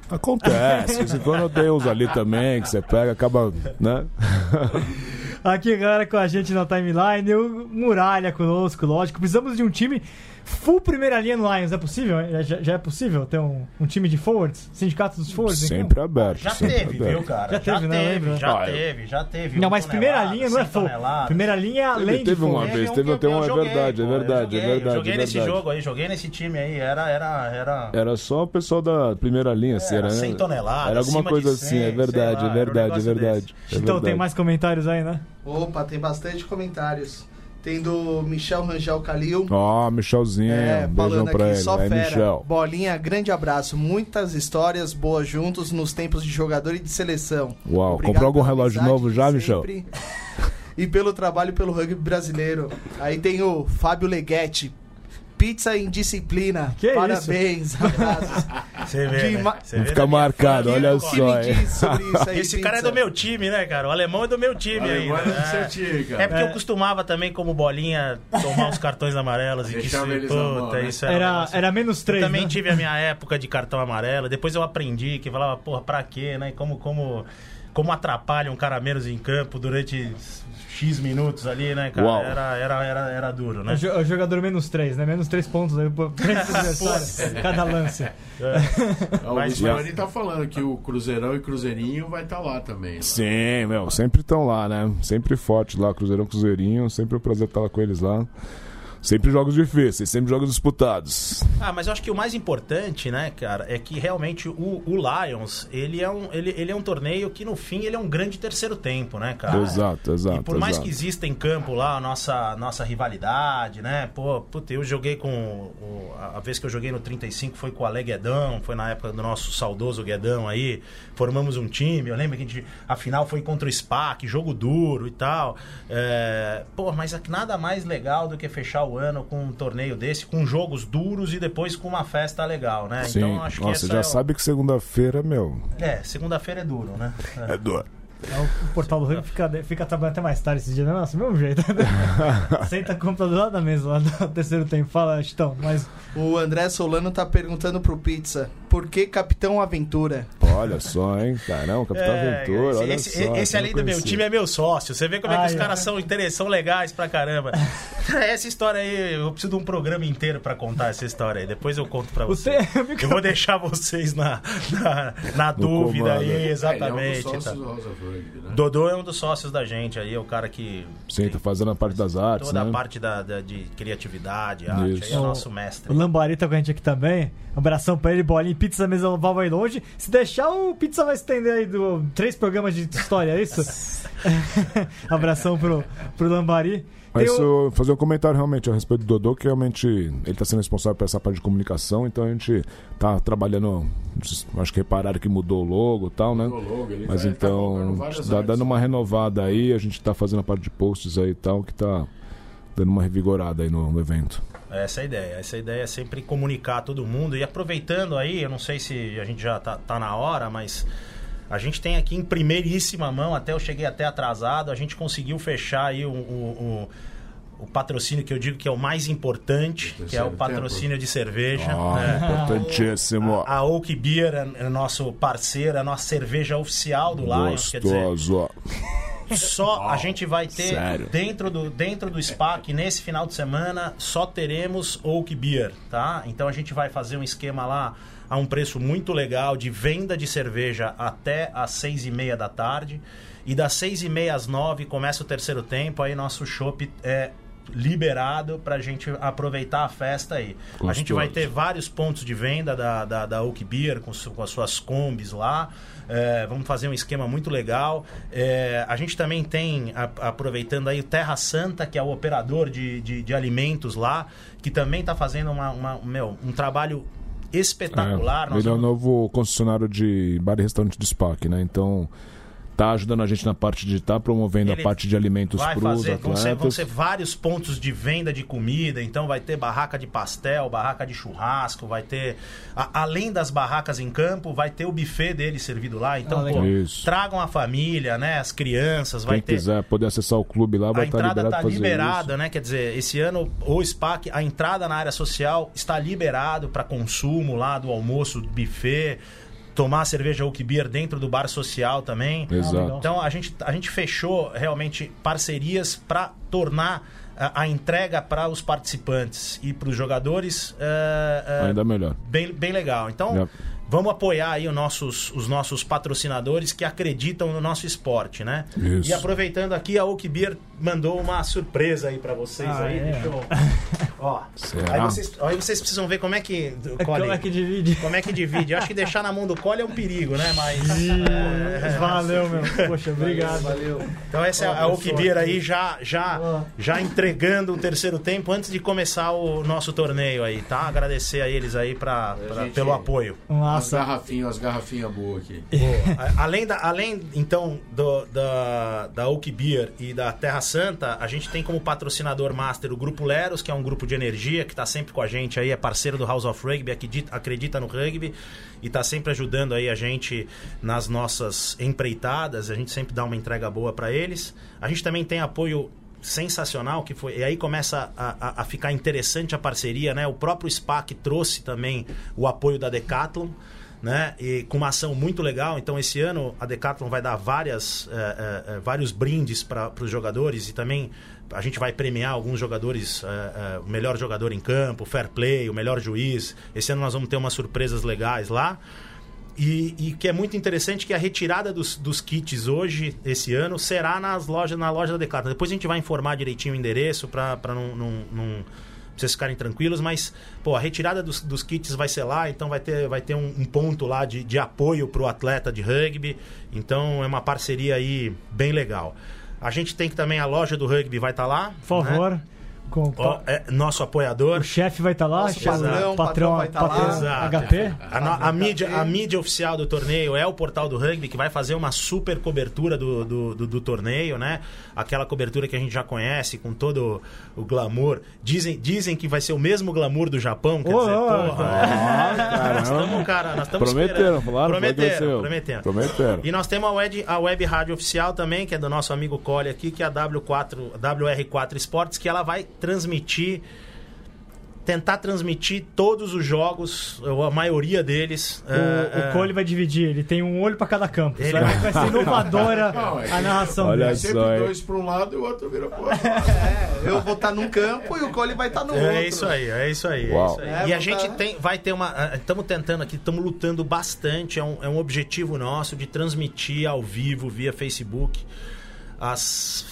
Acontece, quando tem uns ali também, que você pega, acaba, né? (laughs) Aqui, galera, com a gente na timeline. O Muralha conosco, lógico. Precisamos de um time full primeira linha no Lions. É possível? Já, já é possível ter um, um, time de forwards? Sindicato dos forwards? Sempre aberto. Já sempre teve, aberto. viu, cara? Já teve, já né? Teve, já ah, teve, já teve. Não, mas primeira linha não é full. Primeira linha é além teve de uma vez, teve até uma. É verdade, é verdade, é verdade. Joguei é nesse jogo aí, joguei nesse time aí. Era. Era, era... era só o pessoal da primeira linha, assim. Era 100 toneladas. Era alguma coisa assim, é verdade, é verdade, é verdade. Então tem mais comentários aí, né? Opa, tem bastante comentários. Tem do Michel Rangel Calil. Ó, oh, Michelzinho. É, beijão pra ele. Só é, fera. Michel. Bolinha, grande abraço. Muitas histórias boas juntos nos tempos de jogador e de seleção. Uau, Obrigado comprou algum relógio novo já, Michel? (laughs) e pelo trabalho pelo rugby brasileiro. Aí tem o Fábio Leghetti. Pizza em disciplina. Que Parabéns, isso? (laughs) abraços. Você vê, né? Você vê Fica marcado, olha só. Aí, Esse cara é do meu time, né, cara? O alemão é do meu time aí. É do seu time, cara. É porque é. eu costumava também, como bolinha, tomar os cartões amarelos e que se, puta, mão, né? isso era, era, era menos três. Eu também né? tive a minha época de cartão amarelo. Depois eu aprendi que falava, porra, pra quê, né? Como, como, como atrapalha um cara menos em campo durante X minutos ali, né, cara? Era, era, era, era duro, né? O jogador menos 3, né? Menos 3 pontos aí (laughs) cada lance. É. é o Giovanni tá falando que o Cruzeirão e Cruzeirinho vai estar tá lá também. Lá. Sim, meu, sempre estão lá, né? Sempre forte lá, Cruzeirão, Cruzeirinho. Sempre é um prazer estar lá com eles lá. Sempre jogos difíceis, sempre jogos disputados. Ah, mas eu acho que o mais importante, né, cara, é que realmente o, o Lions, ele é, um, ele, ele é um torneio que no fim ele é um grande terceiro tempo, né, cara? Exato, exato. E por mais exato. que exista em campo lá a nossa, nossa rivalidade, né? Pô, puta, eu joguei com. O, a vez que eu joguei no 35 foi com o Ale Guedão, foi na época do nosso saudoso Guedão aí. Formamos um time. Eu lembro que a, gente, a final foi contra o SPAC, jogo duro e tal. É, pô, mas nada mais legal do que fechar o ano com um torneio desse, com jogos duros e depois com uma festa legal, né? Sim. Então acho que Nossa, já é sabe que segunda-feira, meu. É, segunda-feira é duro, né? É, é duro. É, o portal do Rugby fica, fica trabalhando até mais tarde esse dia, né? Nossa, mesmo jeito. (laughs) Senta a compra do lado da mesa, lá do (laughs) terceiro tempo. Fala, Chitão, mas. O André Solano tá perguntando pro Pizza por que Capitão Aventura? Olha só, hein? Caramba, Capitão é, Aventura. Esse, olha esse, só, esse ali do meu time é meu sócio. Você vê como é que os caras são, são legais pra caramba. (laughs) essa história aí, eu preciso de um programa inteiro pra contar essa história aí. Depois eu conto pra você. você eu vou deixar vocês na, na, na dúvida aí, né? exatamente. É, é. Né? Dodô é um dos sócios da gente aí, é o cara que. Sim, tá fazendo a parte das artes. Toda né? a parte da, da, de criatividade, arte, aí é o nosso mestre. O Lambari tá com a gente aqui também. Um abração pra ele, bolinha pizza mesa oval vai longe. Se deixar, o pizza vai estender aí do, três programas de história, é isso? (laughs) (laughs) abração pro, pro Lambari. Mas o... fazer um comentário realmente a respeito do Dodô, que realmente ele está sendo responsável por essa parte de comunicação, então a gente está trabalhando, acho que repararam que mudou o logo e tal, né? Logo, Mas tá então, tá dando uma renovada aí, a gente está fazendo a parte de posts aí e tal, que está dando uma revigorada aí no, no evento. Essa é a ideia. Essa é ideia é sempre comunicar todo mundo. E aproveitando aí, eu não sei se a gente já tá, tá na hora, mas a gente tem aqui em primeiríssima mão, até eu cheguei até atrasado, a gente conseguiu fechar aí o, o, o, o patrocínio que eu digo que é o mais importante, que é o patrocínio tempo. de cerveja. Oh, é. Importantíssimo. A, a Oak Beer é, é nosso parceiro, é a nossa cerveja oficial do Lions. Quer dizer, só a gente vai ter sério? dentro do dentro do SPAC nesse final de semana só teremos Oak Beer, tá? Então a gente vai fazer um esquema lá a um preço muito legal de venda de cerveja até às seis e meia da tarde e das seis e meia às nove começa o terceiro tempo aí nosso shopping é liberado para a gente aproveitar a festa aí. Gostoso. A gente vai ter vários pontos de venda da, da, da Oak Beer com, com as suas combis lá. É, vamos fazer um esquema muito legal. É, a gente também tem, a, aproveitando aí, o Terra Santa, que é o operador de, de, de alimentos lá, que também está fazendo uma, uma, meu, um trabalho espetacular. É, ele é o novo concessionário de bar e restaurante do SPAC, né? Então tá ajudando a gente na parte de tá promovendo Ele a parte de alimentos para os atletas. Vão ser, vão ser vários pontos de venda de comida, então vai ter barraca de pastel, barraca de churrasco, vai ter a, além das barracas em campo, vai ter o buffet dele servido lá. Então, ah, pô, tragam a família, né, as crianças, vai Quem ter quiser poder acessar o clube lá, vai estar tá liberado tá fazer liberada, isso. né? Quer dizer, esse ano o SPAC, a entrada na área social está liberado para consumo lá do almoço, do buffet tomar cerveja Oak Beer dentro do bar social também. Exato. Então a gente, a gente fechou realmente parcerias para tornar a, a entrega para os participantes e para os jogadores uh, uh, ainda melhor. Bem, bem legal. Então. Vamos apoiar aí os nossos, os nossos patrocinadores que acreditam no nosso esporte, né? Isso. E aproveitando aqui, a Oak Beer mandou uma surpresa aí para vocês ah, aí. É. Deixa eu... (laughs) Ó, aí vocês, aí vocês precisam ver como é que. Cole, como é que divide? Como é que divide? Eu acho que deixar na mão do Cole é um perigo, né? Mas. é, (laughs) valeu, meu. Poxa, obrigado. Valeu. Então essa é a Oak Beer aí já, já, já entregando o terceiro tempo antes de começar o nosso torneio aí, tá? Agradecer a eles aí pra, pra gente... pelo apoio. Nossa. As garrafinhas, as garrafinhas boas aqui. (laughs) além, da, além, então, do, da, da Oak Beer e da Terra Santa, a gente tem como patrocinador master o Grupo Leros, que é um grupo de energia que está sempre com a gente aí, é parceiro do House of Rugby, acredita, acredita no rugby e está sempre ajudando aí a gente nas nossas empreitadas. A gente sempre dá uma entrega boa para eles. A gente também tem apoio sensacional que foi e aí começa a, a, a, ficar interessante a parceria né o próprio SPAC trouxe também o apoio da Decathlon né e com uma ação muito legal então esse ano a Decathlon vai dar várias é, é, vários brindes para os jogadores e também a gente vai premiar alguns jogadores, é, o melhor jogador em campo, fair play, o melhor juiz. Esse ano nós vamos ter umas surpresas legais lá. E, e, que é muito interessante que a retirada dos, dos, kits hoje, esse ano, será nas lojas, na loja da Decathlon. Depois a gente vai informar direitinho o endereço para não, vocês ficarem tranquilos, mas pô, a retirada dos, dos, kits vai ser lá, então vai ter, vai ter um, um ponto lá de, de apoio para o atleta de rugby. Então é uma parceria aí bem legal. A gente tem que também a loja do rugby vai estar tá lá. Por favor. Né? Com, o, é, nosso apoiador. O chefe vai estar tá lá, nosso patrão, patrão, patrão vai estar tá lá. HP. A, a, mídia, a mídia oficial do torneio é o portal do rugby, que vai fazer uma super cobertura do, do, do, do torneio, né? Aquela cobertura que a gente já conhece, com todo o glamour. Dizem, dizem que vai ser o mesmo glamour do Japão, quer oh, dizer, oh, porra. Oh, nós estamos, cara, nós estamos prometeram, falaram, prometeram, prometeram, prometeram. E nós temos a web, a web rádio oficial também, que é do nosso amigo Cole aqui, que é a W4, WR4 Esportes, que ela vai transmitir tentar transmitir todos os jogos, ou a maioria deles. O, é, o Cole vai dividir, ele tem um olho para cada campo. Ele... Vai, vai ser inovadora (laughs) não, é a narração Olha dele. Sempre dois para um lado e o outro vira para o outro. (laughs) É, eu vou estar tá num campo e o Cole vai estar tá no é outro. É isso aí, é isso aí. É isso aí. e a gente tá... tem, vai ter uma. Estamos tentando aqui, estamos lutando bastante. É um, é um objetivo nosso de transmitir ao vivo via Facebook as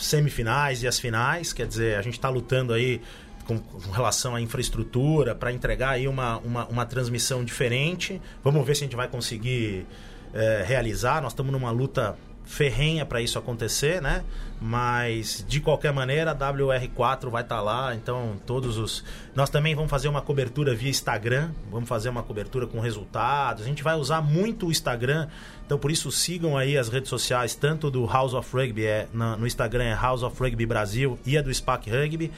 semifinais e as finais. Quer dizer, a gente está lutando aí com, com, relação à infraestrutura para entregar aí uma, uma, uma, transmissão diferente. Vamos ver se a gente vai conseguir é, realizar. Nós estamos numa luta ferrenha para isso acontecer, né? Mas de qualquer maneira, a WR4 vai estar tá lá, então todos os Nós também vamos fazer uma cobertura via Instagram, vamos fazer uma cobertura com resultados. A gente vai usar muito o Instagram, então por isso sigam aí as redes sociais, tanto do House of Rugby, é, no Instagram é House of Rugby Brasil e a do SPAC Rugby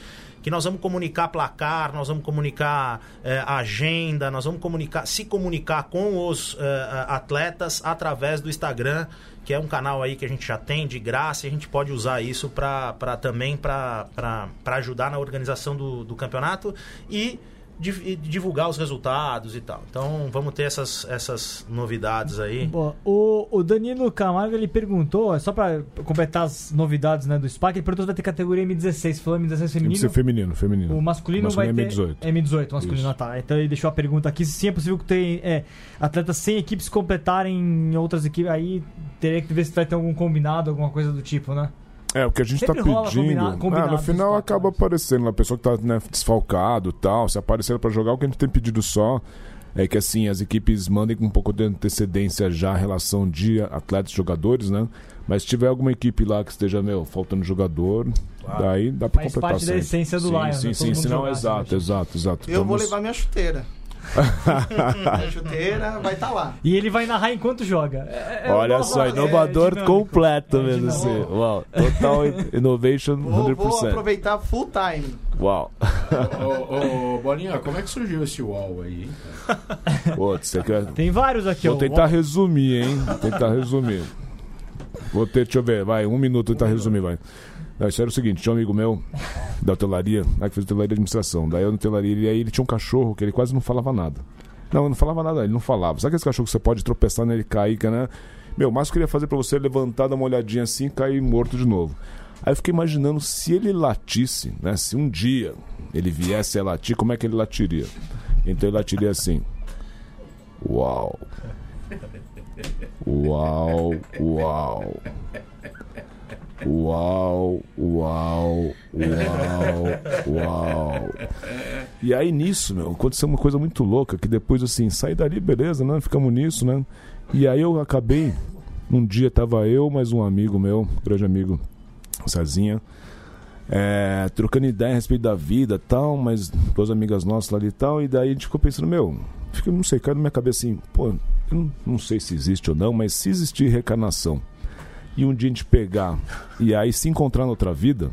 que nós vamos comunicar placar, nós vamos comunicar eh, agenda, nós vamos comunicar, se comunicar com os eh, atletas através do Instagram que é um canal aí que a gente já tem de graça e a gente pode usar isso para também para ajudar na organização do, do campeonato e divulgar os resultados e tal. Então vamos ter essas, essas novidades aí. O, o Danilo Camargo ele perguntou, só para completar as novidades né, do SPAC, ele perguntou se vai ter categoria M16. Falou M16 feminino? feminino, feminino. O masculino, masculino vai é M18. ter. M18, masculino, ah, tá. Então ele deixou a pergunta aqui: se sim é possível que tem é, atletas sem equipes completarem outras equipes, aí teria que ver se vai ter algum combinado, alguma coisa do tipo, né? É, o que a gente está pedindo. Combina, ah, no final acaba aparecendo, a pessoa que está né, desfalcado tal, se aparecer para jogar, o que a gente tem pedido só é que assim, as equipes mandem com um pouco de antecedência já a relação de atletas e jogadores, né? Mas se tiver alguma equipe lá que esteja, meu, faltando jogador, claro. daí dá pra Faz completar parte sempre. da essência do sim, Lion, Sim, né? sim, sim, não, exato, exato, exato. Eu vou levar minha chuteira. (laughs) a chuteira vai estar tá lá. E ele vai narrar enquanto joga. É, é Olha só, inovador é completo mesmo assim. Uau, total innovation 100%. Vou, vou aproveitar full time. Uau. ô, ô, Bolinha, como é que surgiu esse UOL aí? (laughs) Pô, você quer... Tem vários aqui. Vou tentar resumir, hein? Tentar resumir. Vou ter, deixa eu ver, vai, um minuto tentar resumir, vai. Não, isso era o seguinte, tinha um amigo meu da hotelaria, né, que fez hotelaria de administração. Daí eu na hotelaria, e aí ele tinha um cachorro que ele quase não falava nada. Não, não falava nada, ele não falava. Sabe aquele cachorro que você pode tropeçar nele cair, né? Meu, mas eu queria fazer para você levantar, dar uma olhadinha assim e cair morto de novo. Aí eu fiquei imaginando se ele latisse, né? Se um dia ele viesse a latir, como é que ele latiria? Então ele latiria assim. Uau. Uau, uau. Uau, uau, uau, uau. E aí nisso, meu, aconteceu uma coisa muito louca, que depois assim, saí dali, beleza, né? Ficamos nisso, né? E aí eu acabei, um dia tava eu, mais um amigo meu, grande amigo, Cezinha, é, trocando ideia a respeito da vida tal, mas duas amigas nossas lá e tal, e daí a gente ficou pensando, meu, fica, não sei, caiu na minha cabeça assim, pô, eu não, não sei se existe ou não, mas se existir reencarnação e um dia a gente pegar e aí se encontrar na outra vida,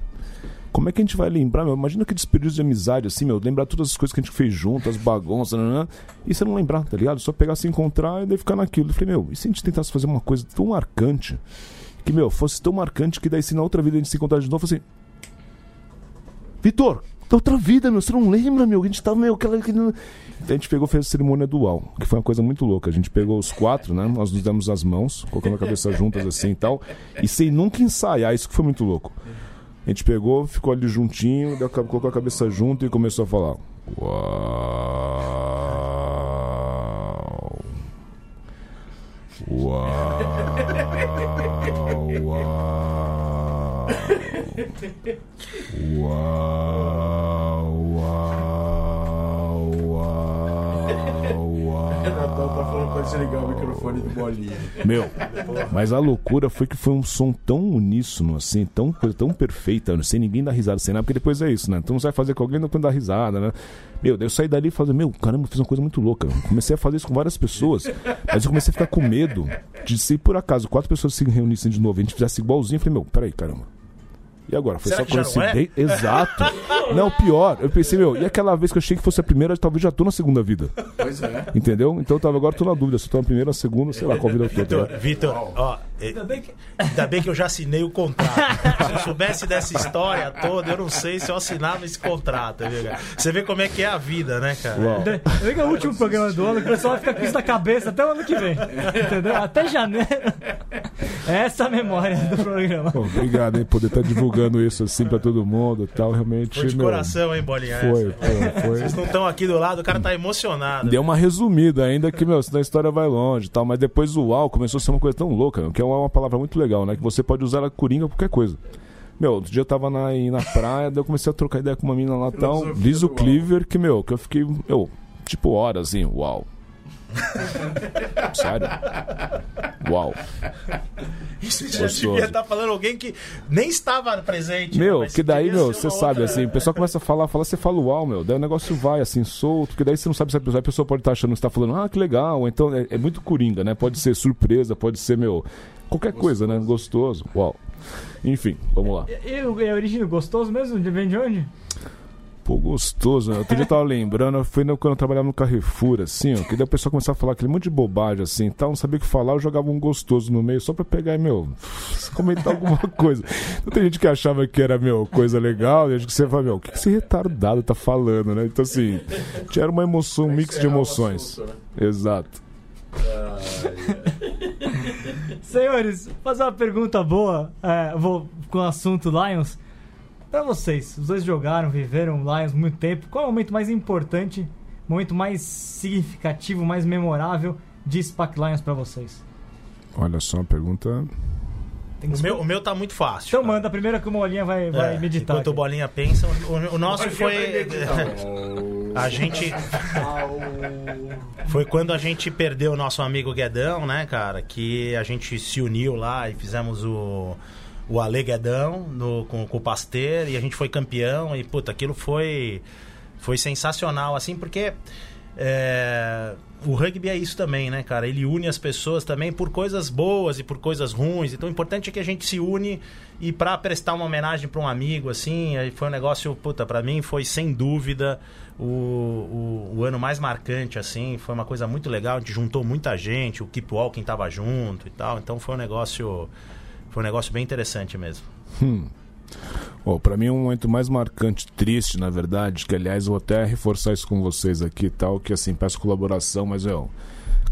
como é que a gente vai lembrar, meu? Imagina que desperdício de amizade, assim, meu, lembrar todas as coisas que a gente fez junto, as bagunças, né, né, né? e você não lembrar, tá ligado? Só pegar, se encontrar e daí ficar naquilo. Eu falei, meu, e se a gente tentasse fazer uma coisa tão marcante, que, meu, fosse tão marcante que daí se na outra vida a gente se encontrar de novo, assim. Vitor, da outra vida, meu, você não lembra, meu? A gente tava, meu, aquela. A gente pegou fez a cerimônia dual, que foi uma coisa muito louca. A gente pegou os quatro, né? Nós nos demos as mãos, colocando a cabeça juntas assim e tal. E sem nunca ensaiar, isso que foi muito louco. A gente pegou, ficou ali juntinho, colocou a cabeça junto e começou a falar. Uau! Uau! Uau! Uau! Desligar o microfone do bolinha. Meu, mas a loucura foi que foi um som tão uníssono, assim, tão, tão perfeita, sem ninguém dar risada, sem nada, porque depois é isso, né? Então você vai fazer com alguém não dar risada, né? Meu, daí eu saí dali e falei, meu, caramba, eu fiz uma coisa muito louca. Comecei a fazer isso com várias pessoas, mas eu comecei a ficar com medo de se por acaso quatro pessoas se reunissem de novo e a gente fizesse igualzinho, eu falei, meu, peraí, caramba. E agora? Foi Será só é? coincidência? Exato. Não, pior. Eu pensei, meu, e aquela vez que eu achei que fosse a primeira, talvez já tô na segunda vida. Pois é. Entendeu? Então eu tava, agora tô na dúvida se eu tô na primeira, na segunda, sei lá qual vida eu tô. tá Vitor, ligado? Vitor, ó, Ainda bem que. ainda bem que eu já assinei o contrato. Se eu soubesse dessa história toda, eu não sei se eu assinava esse contrato, viu, cara? Você vê como é que é a vida, né, cara? Ainda bem que é o último programa do ano, que o pessoal vai ficar com isso na cabeça até o ano que vem. Entendeu? Até janeiro. Essa é a memória do programa. Pô, obrigado, hein, poder estar divulgando isso assim pra todo mundo tal. Realmente. Foi de meu, coração, hein, Bolinha? Foi, essa. pô, foi. Vocês não estão aqui do lado, o cara tá emocionado. Deu uma resumida ainda que, meu, senão a história vai longe e tal. Mas depois o uau começou a ser uma coisa tão louca, que é uma, uma palavra muito legal, né? Que você pode usar ela coringa qualquer coisa. Meu, outro dia eu tava na, na praia, daí eu comecei a trocar ideia com uma mina lá tal. Liz o. Cleaver, que, meu, que eu fiquei, meu, tipo horas assim, uau. Sério? Uau. Isso já Gostoso. devia estar falando alguém que nem estava presente. Meu, que daí, meu, você sabe, outra- assim, o pessoal começa a falar, fala, você fala uau, meu, daí o negócio vai, assim, solto, porque daí você não sabe se a pessoa, a pessoa pode estar achando que você tá falando, ah, que legal, então é, é muito coringa, né? Pode ser surpresa, pode ser, meu, qualquer coisa, né? Gostoso, uau. Enfim, vamos lá. E o é origem gostoso mesmo? De- Vem de onde? Pô, gostoso, né? Outro dia eu tava lembrando, foi no- quando eu trabalhava no Carrefour, assim, ó, que daí o pessoal começava a falar aquele monte de bobagem, assim, tal, não sabia o que falar, eu jogava um gostoso no meio só pra pegar, meu, comentar alguma (laughs) coisa. Então tem gente que achava que era, meu, coisa legal, e a gente que você fala, meu, o que que esse retardado tá falando, né? Então, assim, tinha uma emoção, um mix de emoções. Exato. Senhores, vou fazer uma pergunta boa. É, vou com o assunto Lions. Pra vocês, os dois jogaram, viveram Lions muito tempo. Qual é o momento mais importante, momento mais significativo, mais memorável de SPAC Lions pra vocês? Olha só, uma pergunta. O meu, o meu tá muito fácil. Então cara. manda primeiro que o Molinha vai, vai É, meditar. Enquanto o. Bolinha pensa, o, o nosso foi. (laughs) A gente. (laughs) Foi quando a gente perdeu o nosso amigo Guedão, né, cara? Que a gente se uniu lá e fizemos o. O Ale Guedão no, com, com o Pasteur e a gente foi campeão. E, puta, aquilo foi. Foi sensacional, assim, porque. é, o rugby é isso também, né, cara? Ele une as pessoas também por coisas boas e por coisas ruins. Então, o importante é que a gente se une e pra prestar uma homenagem pra um amigo, assim, foi um negócio, puta, pra mim foi sem dúvida o, o, o ano mais marcante, assim. Foi uma coisa muito legal. A gente juntou muita gente, o Keep Walking tava junto e tal. Então, foi um negócio. Foi um negócio bem interessante mesmo. Hum. Para mim é um momento mais marcante, triste, na verdade, que aliás vou até reforçar isso com vocês aqui tal, que assim, peço colaboração, mas eu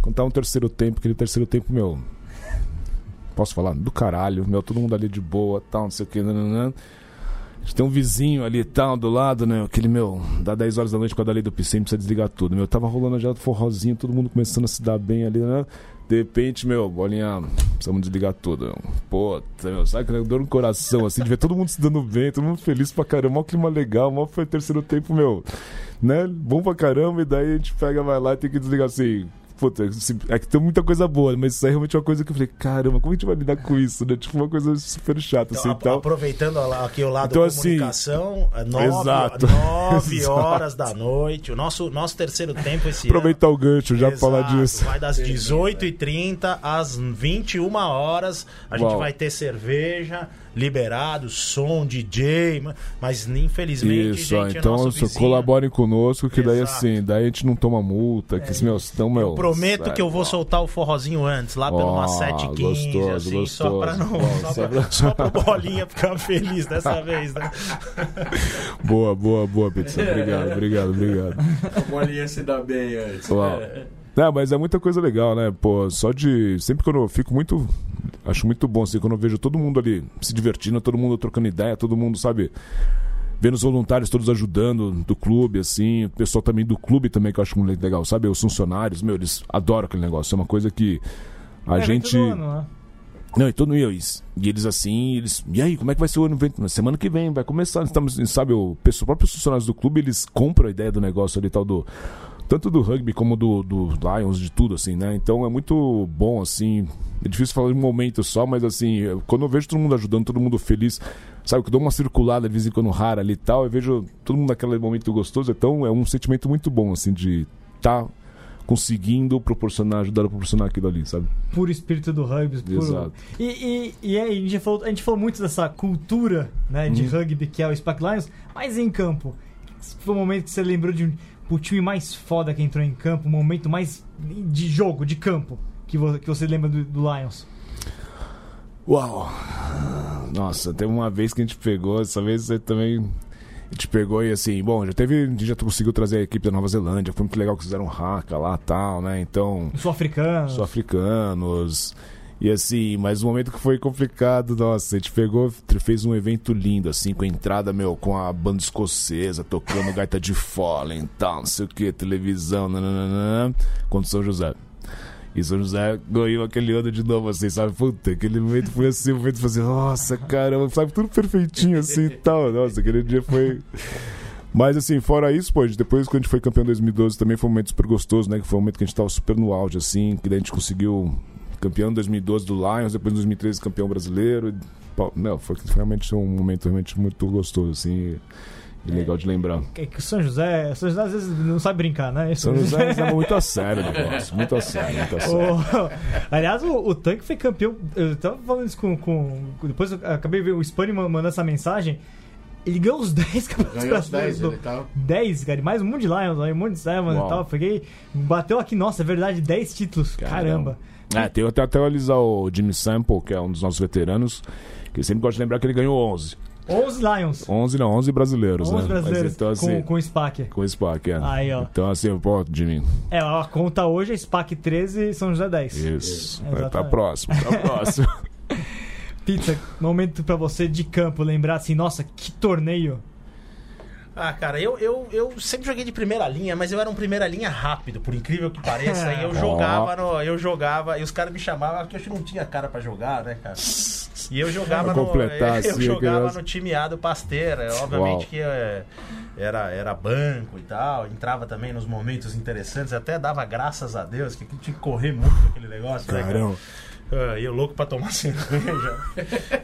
contar um terceiro tempo, aquele terceiro tempo, meu, posso falar? Do caralho, meu, todo mundo ali de boa, tal, não sei o que, nananã. Tem um vizinho ali e tal, do lado, né? Aquele meu, dá 10 horas da noite com a dali do piscine, precisa desligar tudo. Meu, tava rolando já forrozinho, todo mundo começando a se dar bem ali, né? De repente, meu, bolinha, precisamos desligar tudo. Puta, meu, sabe que dor no coração, assim, de ver todo mundo se dando bem, todo mundo feliz pra caramba, mó clima legal, mó foi terceiro tempo, meu, né? Bom pra caramba, e daí a gente pega, vai lá e tem que desligar assim puta, é que tem muita coisa boa, mas isso é realmente uma coisa que eu falei, caramba, como a gente vai lidar com isso, né? Tipo, uma coisa super chata, então, assim, então, Aproveitando aqui o lado então, da assim, comunicação, assim, nove, exato, nove (laughs) exato. horas da noite, o nosso, nosso terceiro tempo esse Aproveitar ano, o gancho já exato, pra falar disso. Vai das 18h30 às 21 horas, a Uau. gente vai ter cerveja, liberado, som, DJ, mas infelizmente. Isso, gente, é então é colaborem conosco, que Exato. daí assim, daí a gente não toma multa, que é, meus estão, meu. Eu prometo que eu vou soltar o forrozinho antes, lá pelo umas 7h15, gostoso, assim, gostoso. só pra não. Bom, só, pra, só pra bolinha ficar feliz dessa (laughs) vez, né? boa, boa, boa, pizza. Obrigado, obrigado, obrigado. A bolinha se dá bem antes. Uau. É, mas é muita coisa legal, né? Pô, só de. Sempre que eu fico muito. Acho muito bom, assim, quando eu vejo todo mundo ali se divertindo, todo mundo trocando ideia, todo mundo, sabe? Vendo os voluntários todos ajudando do clube, assim, o pessoal também do clube também, que eu acho muito legal, sabe? Os funcionários, meu, eles adoram aquele negócio. É uma coisa que a é, gente. Ano, né? Não, e todo isso. E eles assim, eles. E aí, como é que vai ser o ano? Na semana que vem, vai começar. Estamos, sabe, o, o próprio funcionários do clube, eles compram a ideia do negócio ali tal do tanto do rugby como do, do Lions, de tudo, assim, né? Então é muito bom, assim. É difícil falar de um momento só, mas assim, quando eu vejo todo mundo ajudando, todo mundo feliz, sabe, que eu dou uma circulada de vez em quando rara ali e tal, eu vejo todo mundo naquele momento gostoso, então é um sentimento muito bom, assim, de estar tá conseguindo proporcionar, ajudar a proporcionar aquilo ali, sabe? Puro espírito do rugby. Puro... Exato. E, e, e aí, a gente, falou, a gente falou muito dessa cultura né, de hum. rugby que é o Spack Lions, mas em campo. Foi um momento que você lembrou de o time mais foda que entrou em campo, o momento mais de jogo, de campo, que, vo que você lembra do, do Lions? Uau! Nossa, teve uma vez que a gente pegou, essa vez você também. A gente pegou e assim, bom, já teve. A gente já conseguiu trazer a equipe da Nova Zelândia, foi muito legal que fizeram um haka lá e tal, né? Então. Sul-africanos. Sul-africanos. E assim, mas o momento que foi complicado, nossa, a gente pegou, fez um evento lindo, assim, com a entrada, meu, com a banda escocesa, tocando gaita de Fallen e tal, não sei o que, televisão, nananana, contra São José. E São José ganhou aquele ano de novo, assim, sabe? Puta, aquele momento foi assim, o momento foi assim, nossa, caramba, sabe? Tudo perfeitinho assim e tal. Nossa, aquele dia foi. Mas assim, fora isso, pô, depois que a gente foi campeão em 2012 também foi um momento super gostoso, né? Que foi um momento que a gente tava super no auge, assim, que daí a gente conseguiu campeão em 2012 do Lions, depois em 2013 campeão brasileiro. Não, foi realmente um momento realmente muito gostoso, assim. E legal de lembrar. É que o São José, São José às vezes não sabe brincar, né? São José leva muito a sério o negócio, muito a sério, muito a (laughs) sério. O, aliás, o, o Tanque foi campeão. Eu tava falando isso com. com depois eu acabei vendo o Spani mandando essa mensagem. Ele ganhou os (laughs) 10 campeonatos brasileiros. 10, do... 10, cara, mais um monte de Lions, um monte de Sevens e tal. Fiquei, bateu aqui, nossa, é verdade, 10 títulos. Caramba. Caramba. É, tem até atualizar o Jimmy Sample, que é um dos nossos veteranos, que sempre gosta de lembrar que ele ganhou 11. 11 Lions. 11 não, 11 brasileiros, 11 né? brasileiros, Mas, então, assim, com, com o SPAC. Com SPAC, é. Aí, ó. Então, assim, pô, Jimmy. É, a conta hoje é SPAC 13 e São José 10. Isso. É, tá próximo, tá (laughs) próximo. Pizza, momento pra você de campo, lembrar assim, nossa, que torneio ah, cara, eu, eu, eu sempre joguei de primeira linha, mas eu era um primeira linha rápido, por incrível que pareça. e eu (laughs) jogava, no, eu jogava, e os caras me chamavam, porque eu não tinha cara para jogar, né, cara? E eu jogava no, (laughs) eu, assim, jogava no time A do Pasteira. Obviamente Uau. que é, era, era banco e tal, entrava também nos momentos interessantes, até dava graças a Deus, que tinha que correr muito aquele negócio, né, cara? Uh, eu louco pra tomar (laughs) cerveja.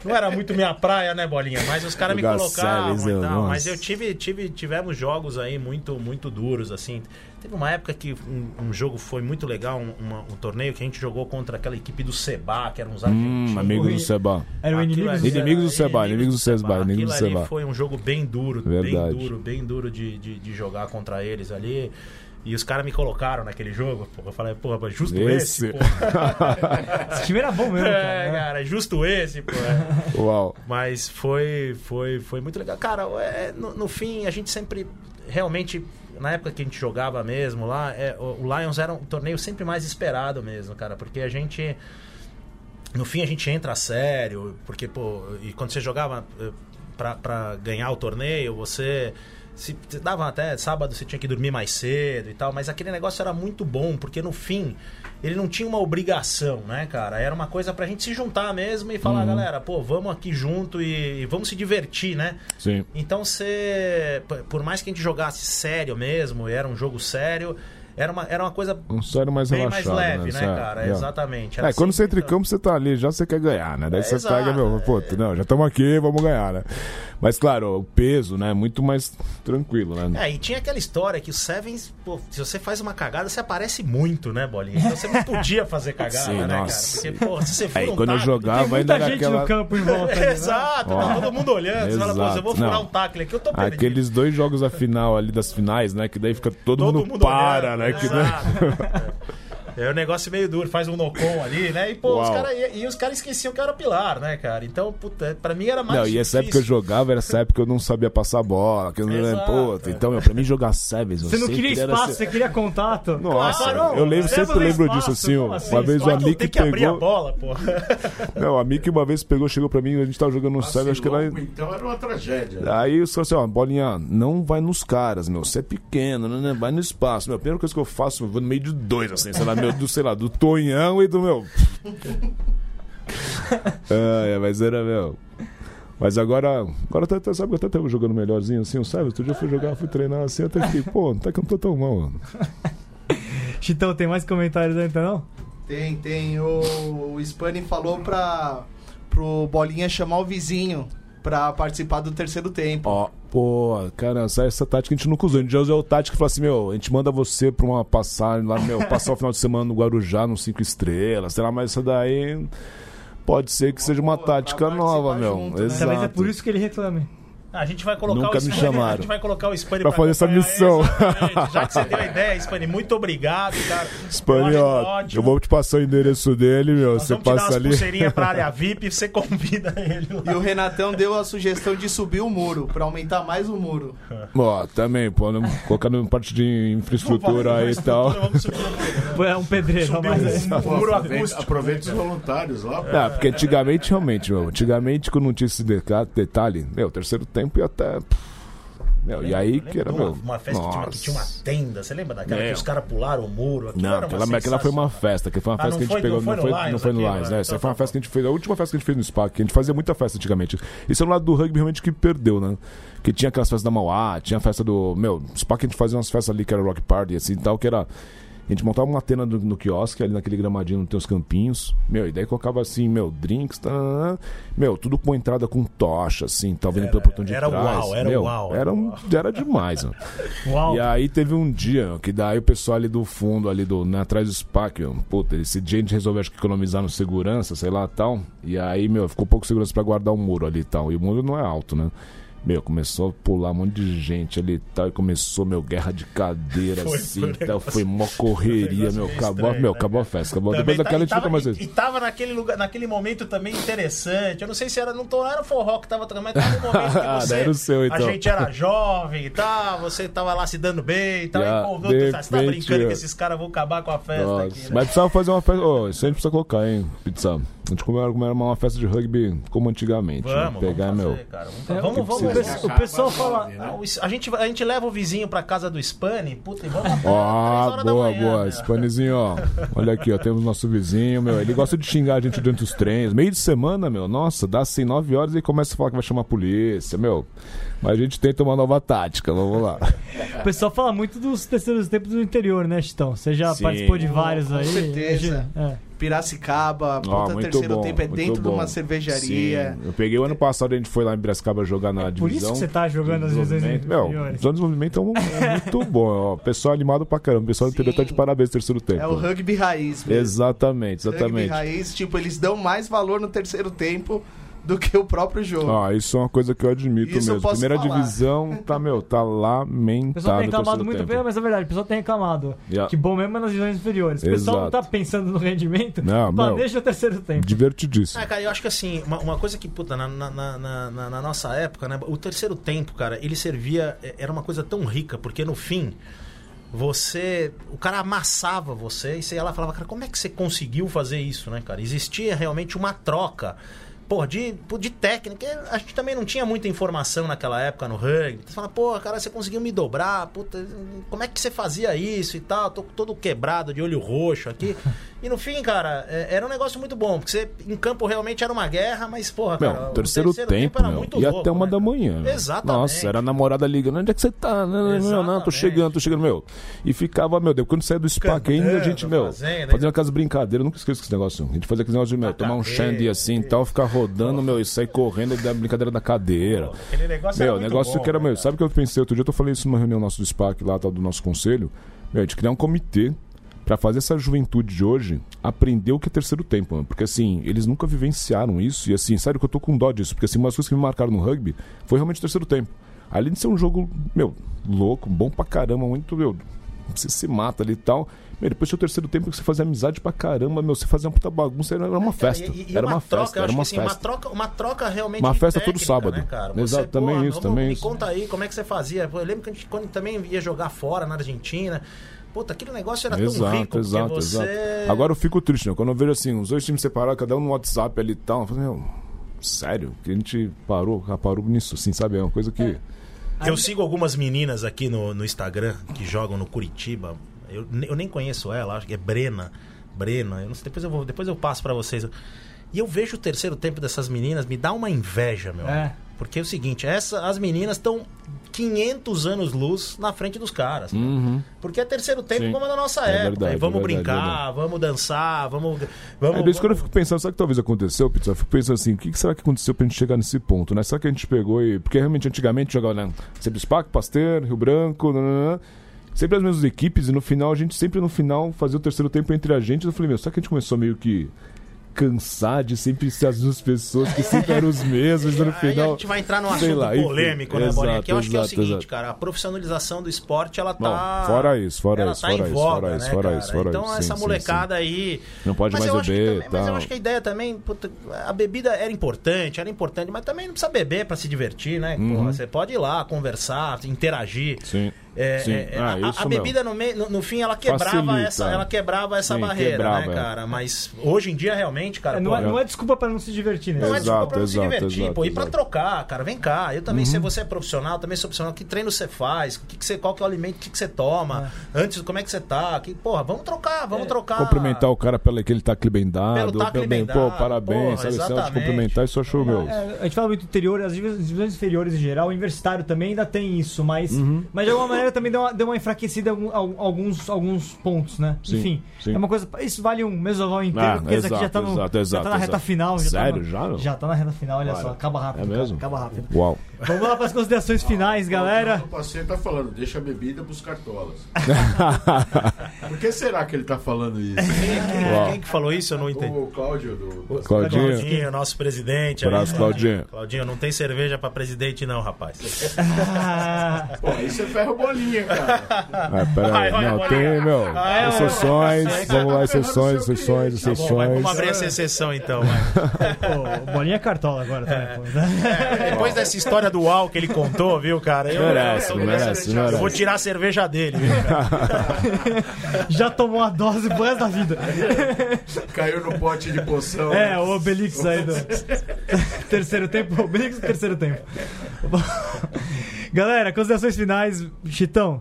Não era muito minha praia, né, Bolinha? Mas os caras me colocavam e tal. Mas eu tive, tive, tivemos jogos aí muito, muito duros, assim. Teve uma época que um, um jogo foi muito legal, um, uma, um, torneio que a gente jogou contra aquela equipe do Seba, que eram uns argentinos. Hum, amigos do Seba. Eram inimigos, inimigos do Seba, inimigos do Seba, inimigos do Seba. foi um jogo bem duro, Verdade. bem duro, bem duro de, de, de jogar contra eles ali. E os caras me colocaram naquele jogo. Pô, eu falei, porra, justo esse, esse (laughs) esse time era bom mesmo. É, cara, né? cara justo esse, pô. É. Uau. Mas foi, foi, foi muito legal. Cara, é, no, no fim, a gente sempre realmente na época que a gente jogava mesmo lá, é, o Lions era um torneio sempre mais esperado mesmo, cara, porque a gente. No fim a gente entra a sério, porque, pô, e quando você jogava eh, pra ganhar o torneio, você. Se, dava até sábado você tinha que dormir mais cedo e tal, mas aquele negócio era muito bom, porque no fim ele não tinha uma obrigação, né, cara? Era uma coisa pra gente se juntar mesmo e falar, uhum. galera, pô, vamos aqui junto e, e, vamos se divertir, né? Sim. Então você. Por mais que a gente jogasse sério mesmo, era um jogo sério era uma, era uma coisa um sério mais bem relaxado, mais leve, né, né cara? É. Exatamente. é, quando você entra em campo, você tá ali, já você quer ganhar, né? Daí é, você exato, pega, meu, pô, é... não, já estamos aqui, vamos ganhar, né? Mas claro, o peso, né, é muito mais tranquilo, né? É, e tinha aquela história que o Sevens, pô, se você faz uma cagada, você aparece muito, né, Bolinha? Então você não podia fazer (laughs) cagada, Sim, né, nossa. cara? Porque, pô, se você for Aí, um quando taco, eu jogava, ainda gente aquela... no campo em volta. Ali, né? Exato, tá todo mundo olhando. Você fala, pô, eu vou furar não. um tackle aqui, eu tô perdido. Aqueles dois jogos a final ali das finais, né, que daí fica todo, todo mundo, mundo, para, olhando, né? Que, né? (laughs) É um negócio meio duro, faz um nocon ali, né? E, pô, os cara, e, e, os caras esqueciam que era pilar, né, cara? Então, puta, pra mim era mais. Não, difícil. e essa época que eu jogava, era essa época que eu não sabia passar bola. Que eu não pô, então, meu, pra mim jogar Sevens. Você não queria espaço, ser... você queria contato. Nossa, claro, eu lembro, sempre lembro espaço, disso assim, assim, Uma vez o amigo que pegou. Abrir a bola, pô. (laughs) Não, o amigo que uma vez pegou, chegou pra mim, a gente tava jogando no Sevens, acho que era. Então era uma tragédia. Né? Aí os caras assim, ó, bolinha, não vai nos caras, meu. Você é pequeno, né? Vai no espaço. Meu, a primeira coisa que eu faço, eu vou no meio de dois, assim, sei lá, meu, do, sei lá, do Tonhão e do meu. ah, é, mas era, meu. Mas agora, agora tá, tá, sabe, eu até tava jogando melhorzinho assim, sabe? Outro dia eu fui jogar, fui treinar assim, até fiquei, pô, tá que eu não tô tão mal, mano. Chitão, tem mais comentários aí então? Tem, tem. O, o Spani falou pra, pro Bolinha chamar o vizinho pra participar do terceiro tempo. Ó, pô, cara, essa, essa tática a gente nunca usou. A gente já usou a tática que fala assim, meu, a gente manda você pra uma passagem lá, meu, passar o final de semana no Guarujá, no 5 estrelas, sei lá, mas isso daí pode ser que seja uma tática nova, meu. Junto, né? Talvez é por isso que ele reclame. A gente vai colocar Nunca o me chamaram. A gente vai colocar o Spani pra, pra fazer essa missão. Já que você deu a ideia, Spani, muito obrigado, cara. Spani, ó, eu vou te passar o endereço dele, meu. Nós você passa ali. pulseirinha pra área (laughs) VIP, você convida ele. Lá. E o Renatão deu a sugestão de subir o muro, pra aumentar mais o muro. Ó, também, pô, colocar no parte de infraestrutura aí e tal. É um pedreiro, mas um muro acústico. Aproveita os voluntários lá. Ah, porque antigamente, realmente, meu, antigamente, quando não tinha esse detalhe, meu, terceiro tempo e até. Meu, e aí que era, meu. Uma festa que tinha, que tinha, uma tenda, você lembra daquela meu. que os caras pularam o muro? Aquilo não, aquela, aquela foi uma festa, que foi uma ah, festa que a gente foi, pegou. Não foi, não foi, não foi no Lions, né? Essa então foi uma tá festa que a gente fez, a última festa que a gente fez no SPAC, que a gente fazia muita festa antigamente. Isso é no lado do rugby realmente que perdeu, né? Que tinha aquelas festas da Mauá, tinha a festa do. Meu, SPAC a gente fazia umas festas ali que era Rock Party, assim e tal, que era a gente montava uma tenda no, no quiosque, ali naquele gramadinho, tem os campinhos. Meu, e daí colocava assim, meu, drinks, tá, meu, tudo com entrada com tocha, assim, tá vendo pelo portão de era trás. Uau, era meu, uau. Era, um, era demais, mano. (laughs) Uau. E aí teve um dia que daí o pessoal ali do fundo, ali do, né, atrás do SPAC, puta, esse dia a gente resolveu acho que economizar no segurança, sei lá tal. E aí, meu, ficou pouco segurança para guardar o muro ali e tal. E o muro não é alto, né? Meu, começou a pular um monte de gente ali e tal. E começou, meu, guerra de cadeira, (laughs) foi, assim foi tal. Foi mó (laughs) correria, meu. Acabou, estranho, meu, né, acabou a festa. Acabou. Depois tá, daquela a gente nunca mais e, e tava naquele, lugar, naquele momento também interessante. Eu não sei se era. Não, não era forró que tava mas tava no momento que (laughs) você. era o seu, então. A gente era jovem e tal, você tava lá se dando bem e tal. Yeah, e, pô, você tá brincando que esses caras vão acabar com a festa Nossa, aqui. Né? Mas precisava fazer uma festa. Oh, isso a gente precisa colocar, hein, pizza. A gente comeu, comeu uma festa de rugby como antigamente. Vamos, né? Pegar, vamos fazer, meu. Cara, vamos, é, vamos, vamos, o pessoal fala. Né? a, gente, a gente leva o vizinho pra casa do Spani, puta, e vamos Ó, oh, boa, manhã, boa. Spanizinho, ó. Olha aqui, ó. Temos nosso vizinho, meu. Ele gosta de xingar a gente durante os trens. Meio de semana, meu. Nossa, dá assim nove horas e começa a falar que vai chamar a polícia, meu. Mas a gente tenta uma nova tática, vamos lá. O pessoal fala muito dos terceiros tempos do interior, né, Chitão? Você já Sim. participou de vários aí? Com certeza. É. Piracicaba, Ponta oh, Terceiro bom, Tempo é dentro bom. de uma cervejaria. Sim. Eu peguei o ano passado, a gente foi lá em Piracicaba jogar na é divisão. Por isso que você tá jogando as divisões Meu, o desenvolvimento é, é muito bom. Ó. Pessoal animado pra caramba. O pessoal do interior tá de parabéns no terceiro tempo. É o rugby raiz mesmo. Exatamente, exatamente. Rugby raiz, tipo, eles dão mais valor no terceiro tempo do que o próprio jogo. Ah, isso é uma coisa que eu admito isso mesmo. Eu Primeira falar. divisão tá, meu, tá lamentável. O pessoal tem reclamado muito bem, mas é verdade, o pessoal tem reclamado. Yeah. Que bom mesmo é nas divisões inferiores. O pessoal Exato. não tá pensando no rendimento, não, planeja o terceiro tempo. Divertidíssimo. Ah, cara, eu acho que assim, uma, uma coisa que, puta, na, na, na, na, na nossa época, né, o terceiro tempo, cara, ele servia, é, era uma coisa tão rica, porque no fim você. O cara amassava você e você ia lá e falava, cara, como é que você conseguiu fazer isso, né, cara? Existia realmente uma troca. Pô, de, de técnica, a gente também não tinha muita informação naquela época no rugby. Você fala, pô, cara, você conseguiu me dobrar, puta, como é que você fazia isso e tal? Tô todo quebrado, de olho roxo aqui. (laughs) E no fim, cara, é, era um negócio muito bom, porque você, em campo realmente era uma guerra, mas, porra, meu, cara, terceiro, terceiro tempo, tempo meu, e louco, até uma né? da manhã. Exatamente. Nossa, era a namorada ligando, onde é que você tá? Não, não, não, tô chegando, tô chegando, meu. E ficava, meu, Deus, quando saía do SPAC ainda, a gente, meu, fazendo, fazendo aquelas brincadeiras, nunca esqueço esse negócio. A gente fazia aquele negócio de, meu, tomar um shandy assim e tal, ficar rodando, meu, e sair correndo da brincadeira da cadeira. Aquele negócio meu, o negócio que era, meu, sabe o que eu pensei outro dia? Eu falei isso numa reunião nossa do SPAC lá, tal, do nosso conselho. Meu, a gente criar um comitê para fazer essa juventude de hoje aprender o que é terceiro tempo, mano. Porque assim, eles nunca vivenciaram isso. E assim, sério que eu tô com dó disso. Porque assim, uma das coisas que me marcaram no rugby foi realmente o terceiro tempo. Além de ser um jogo, meu, louco, bom pra caramba, muito, meu, você se mata ali e tal. Meu, depois tinha o terceiro tempo que você fazia amizade pra caramba, meu, você fazia uma puta bagunça, era uma festa. E, e era uma, uma troca, festa, era uma assim, festa. Uma troca, uma troca realmente Uma festa técnica, todo sábado. Né, cara? Exato, também porra, isso, também me isso. Me conta aí como é que você fazia. Eu lembro que a gente quando também ia jogar fora na Argentina. Puta, aquele negócio era exato, tão rico. Exato, você... exato. Agora eu fico triste, né? Quando eu vejo assim, os dois times separados, cada um no WhatsApp ali e tal. Eu falo, meu, sério? Que a gente parou, parou nisso, assim, sabe? É uma coisa que. É. Eu sigo algumas meninas aqui no, no Instagram que jogam no Curitiba. Eu, eu nem conheço ela, acho que é Brena. Brena, eu não sei, depois eu, vou, depois eu passo para vocês. E eu vejo o terceiro tempo dessas meninas, me dá uma inveja, meu. É. Porque é o seguinte, essa, as meninas estão 500 anos luz na frente dos caras. Uhum. Porque é terceiro tempo Sim. como é da nossa é época. Verdade, vamos é verdade, brincar, vamos dançar, vamos. vamos é vamos... quando eu fico pensando, sabe que talvez aconteceu, Pizza? Eu fico pensando assim, o que será que aconteceu pra gente chegar nesse ponto, né? Será que a gente pegou e. Porque realmente antigamente jogava, né? Sempre SPAC, Pasteur, Rio Branco, nanana, sempre as mesmas equipes, e no final, a gente sempre no final fazia o terceiro tempo entre a gente. Eu falei, meu, será que a gente começou meio que cansar de sempre ser as mesmas pessoas que sempre eram os mesmos no (laughs) final. a gente vai entrar num assunto lá, polêmico, enfim, né, exato, Bolinha? Que eu acho exato, que é o seguinte, exato. cara, a profissionalização do esporte, ela tá. Não, fora isso, fora isso, tá fora, isso, voga, fora né, isso, fora isso, fora então. Então, essa sim, molecada sim, sim. aí. Não pode mas mais beber. Também, mas eu acho que a ideia também. Puta, a bebida era importante, era importante, mas também não precisa beber para se divertir, né? Uhum. Porra, você pode ir lá, conversar, interagir. Sim. É, é, é, ah, a, a, bebida no, meio, no, no, fim ela quebrava Facilita. essa, ela quebrava essa Sim, barreira, quebrava, né, cara? Mas hoje em dia realmente, cara, não, pô, é, não é desculpa para não se divertir, né? Não exato, é desculpa para não se divertir, exato, pô, e para trocar, cara, vem cá. Eu também, uhum. se você é profissional, também sou profissional, que treino você faz, que que você, qual que é o alimento, o que, que você toma, é. antes como é que você tá, que, porra, vamos trocar, vamos é. trocar. Cumprimentar o cara pelo aquele tacle bem dado, pelo tacle bem dado, pô, parabéns, porra, sabe, de cumprimentar, isso achou meu. a gente fala muito interior, as divisões inferiores em geral, o universitário também ainda tem isso, mas, uhum. mas de alguma maneira também deu uma, deu uma enfraquecida em alguns, alguns pontos, né? Sim, Enfim, sim. é uma coisa. Isso vale um mesoval inteiro, ah, porque exato, esse aqui já tá, no, exato, exato, já tá na reta final. Já Sério? Tá no, já? Já tá na reta final, olha só. Acaba rápido. É mesmo? acaba rápido. Uau. Vamos lá para as considerações finais, galera. O parceiro tá falando, deixa a bebida pros cartolas. (laughs) Por que será que ele tá falando isso? Quem, quem que falou isso? Eu não entendi. O Cláudio do. O Claudinho. Claudinho, nosso presidente. Abraço, Claudinho. Claudinho, não tem cerveja pra presidente, não, rapaz. (laughs) Pô, isso é ferro bolinha, cara. (laughs) Ah, peraí. Não, tem, meu. Ah, é, exceções. Vamos lá, exceções, exceções, exceções. Tá bom, vamos abrir essa exceção então. (laughs) Pô, bolinha é cartola agora. Tá? É, depois dessa história do UAU que ele contou, viu, cara? Eu, merece, eu, eu, merece, merece. Eu vou tirar a cerveja dele, viu, Já tomou a dose pro resto da vida. Caiu no pote de poção. É, né? o Obelix aí do terceiro tempo. Obelix do terceiro tempo. (laughs) Galera, considerações finais. Chitão,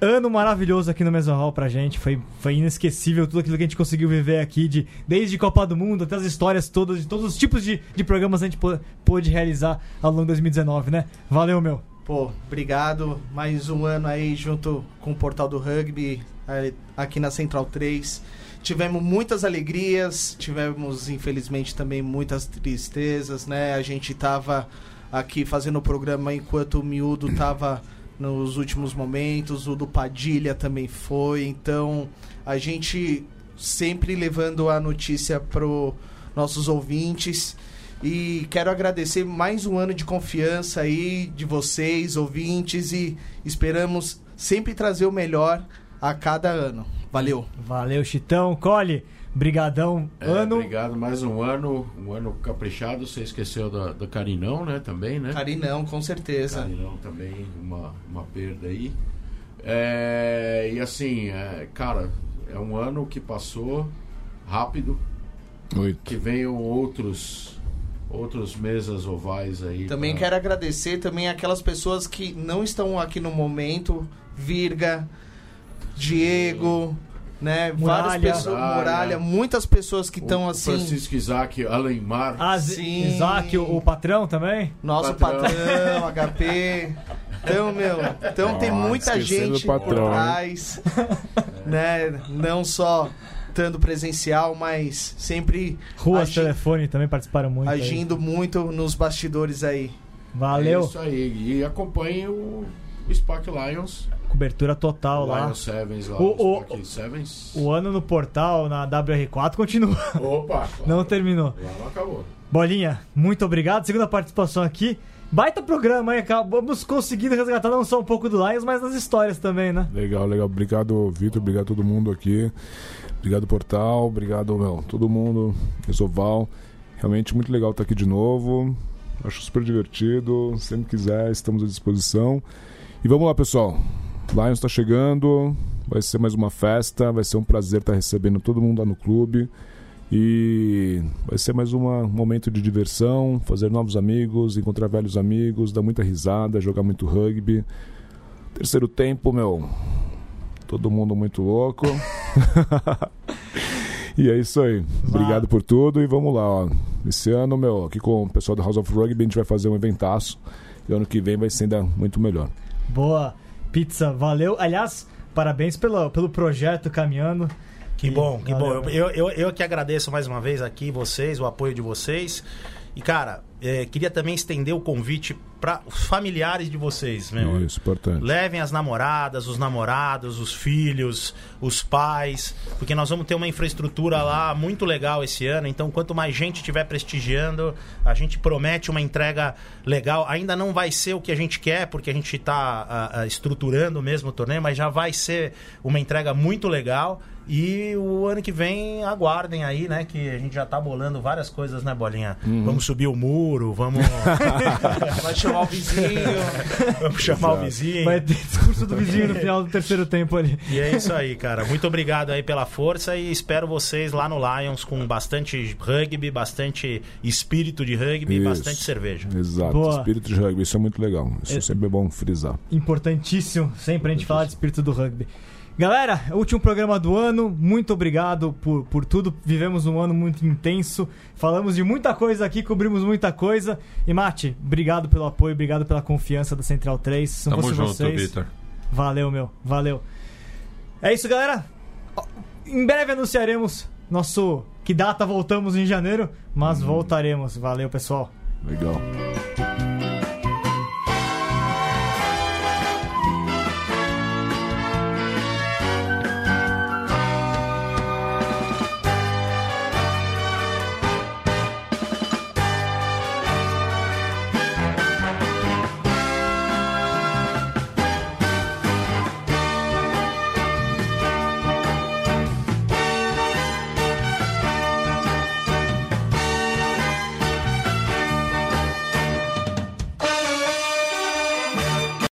ano maravilhoso aqui no Meson Hall pra gente. Foi, foi inesquecível tudo aquilo que a gente conseguiu viver aqui, de, desde Copa do Mundo até as histórias todas, de todos os tipos de, de programas a gente pôde realizar ao longo de 2019, né? Valeu, meu. Pô, obrigado. Mais um ano aí junto com o Portal do Rugby, aqui na Central 3. Tivemos muitas alegrias, tivemos, infelizmente, também muitas tristezas, né? A gente tava aqui fazendo o programa enquanto o miúdo tava nos últimos momentos, o do Padilha também foi. Então, a gente sempre levando a notícia para nossos ouvintes. E quero agradecer mais um ano de confiança aí de vocês, ouvintes, e esperamos sempre trazer o melhor a cada ano. Valeu. Valeu, Chitão. Cole, brigadão. É, ano. Obrigado, mais um ano, um ano caprichado. Você esqueceu da, da Carinão, né? Também, né? Carinão, com certeza. Carinão também, uma, uma perda aí. É, e assim, é, cara, é um ano que passou rápido. Muito. Que venham outros outros mesas ovais aí. Também pra... quero agradecer também aquelas pessoas que não estão aqui no momento, Virga, Diego, né? Muralha. Várias pessoas, Muralha. Muralha, muitas pessoas que estão assim. Francisco Isaac, Alemar. Ah, Sim. Isaac, o, o patrão também? Nosso Patrão. patrão, HP. Então, meu, então tem Nossa, muita esquecendo gente patrão, por trás, né? Não só estando presencial, mas sempre Ruas, telefone também participaram muito. aí. agindo muito nos bastidores aí. Valeu. É isso aí. E acompanhe o, o SPAC Lions. Cobertura total lá. Lions Sevens lá. O- O, o- Sevens. O ano no portal, na WR4, continua. Opa! (laughs) Não terminou. Lá não acabou. Bolinha, muito obrigado. Segunda participação aqui. Baita programa, hein? Acabamos conseguindo resgatar não só um pouco do Lions, mas das histórias também, né? Legal, legal. Obrigado, Vitor. Obrigado a todo mundo aqui. Obrigado, Portal. Obrigado, meu, todo mundo. Resoval. Realmente muito legal estar aqui de novo. Acho super divertido. Sempre quiser, estamos à disposição. E vamos lá, pessoal. Lions está chegando. Vai ser mais uma festa. Vai ser um prazer estar recebendo todo mundo lá no clube. E vai ser mais uma- um momento de diversão, fazer novos amigos, encontrar velhos amigos, dar muita risada, jogar muito rugby. Terceiro tempo, meu, todo mundo muito louco. (laughs) e é isso aí. Obrigado por tudo e vamos lá, ó. Esse ano, meu, aqui com o pessoal do House of Rugby, a gente vai fazer um eventaço. E ano que vem vai ser ainda muito melhor. Boa. Pizza, valeu. Aliás, parabéns pelo, pelo projeto caminhando. Que bom, que Valeu, bom. Eu, eu, eu que agradeço mais uma vez aqui vocês, o apoio de vocês. E, cara, é, queria também estender o convite para os familiares de vocês, meu. Isso, importante. Levem as namoradas, os namorados, os filhos, os pais, porque nós vamos ter uma infraestrutura lá muito legal esse ano. Então, quanto mais gente estiver prestigiando, a gente promete uma entrega legal. Ainda não vai ser o que a gente quer, porque a gente está estruturando mesmo o torneio, mas já vai ser uma entrega muito legal. E o ano que vem, aguardem aí, né? Que a gente já tá bolando várias coisas, né, Bolinha? Vamos subir o muro, vamos, (laughs) Vai chamar o vizinho. vamos chamar o vizinho. Vai ter discurso do vizinho no final do terceiro tempo ali. E é isso aí, cara. Muito obrigado aí pela força e espero vocês lá no Lions com bastante rugby, bastante espírito de rugby e bastante cerveja. Exato. Boa. Espírito de rugby, isso é muito legal. Isso É- sempre é bom frisar. Importantíssimo sempre a gente falar de espírito do rugby. Galera, último programa do ano. Muito obrigado por, por tudo. Vivemos um ano muito intenso. Falamos de muita coisa aqui, cobrimos muita coisa. E Mate, obrigado pelo apoio, obrigado pela confiança da Central 3. Se não Tamo junto, vocês, Vitor. Valeu, meu. Valeu. É isso, galera. Em breve anunciaremos nosso que data voltamos em janeiro, mas voltaremos. Valeu, pessoal. Legal.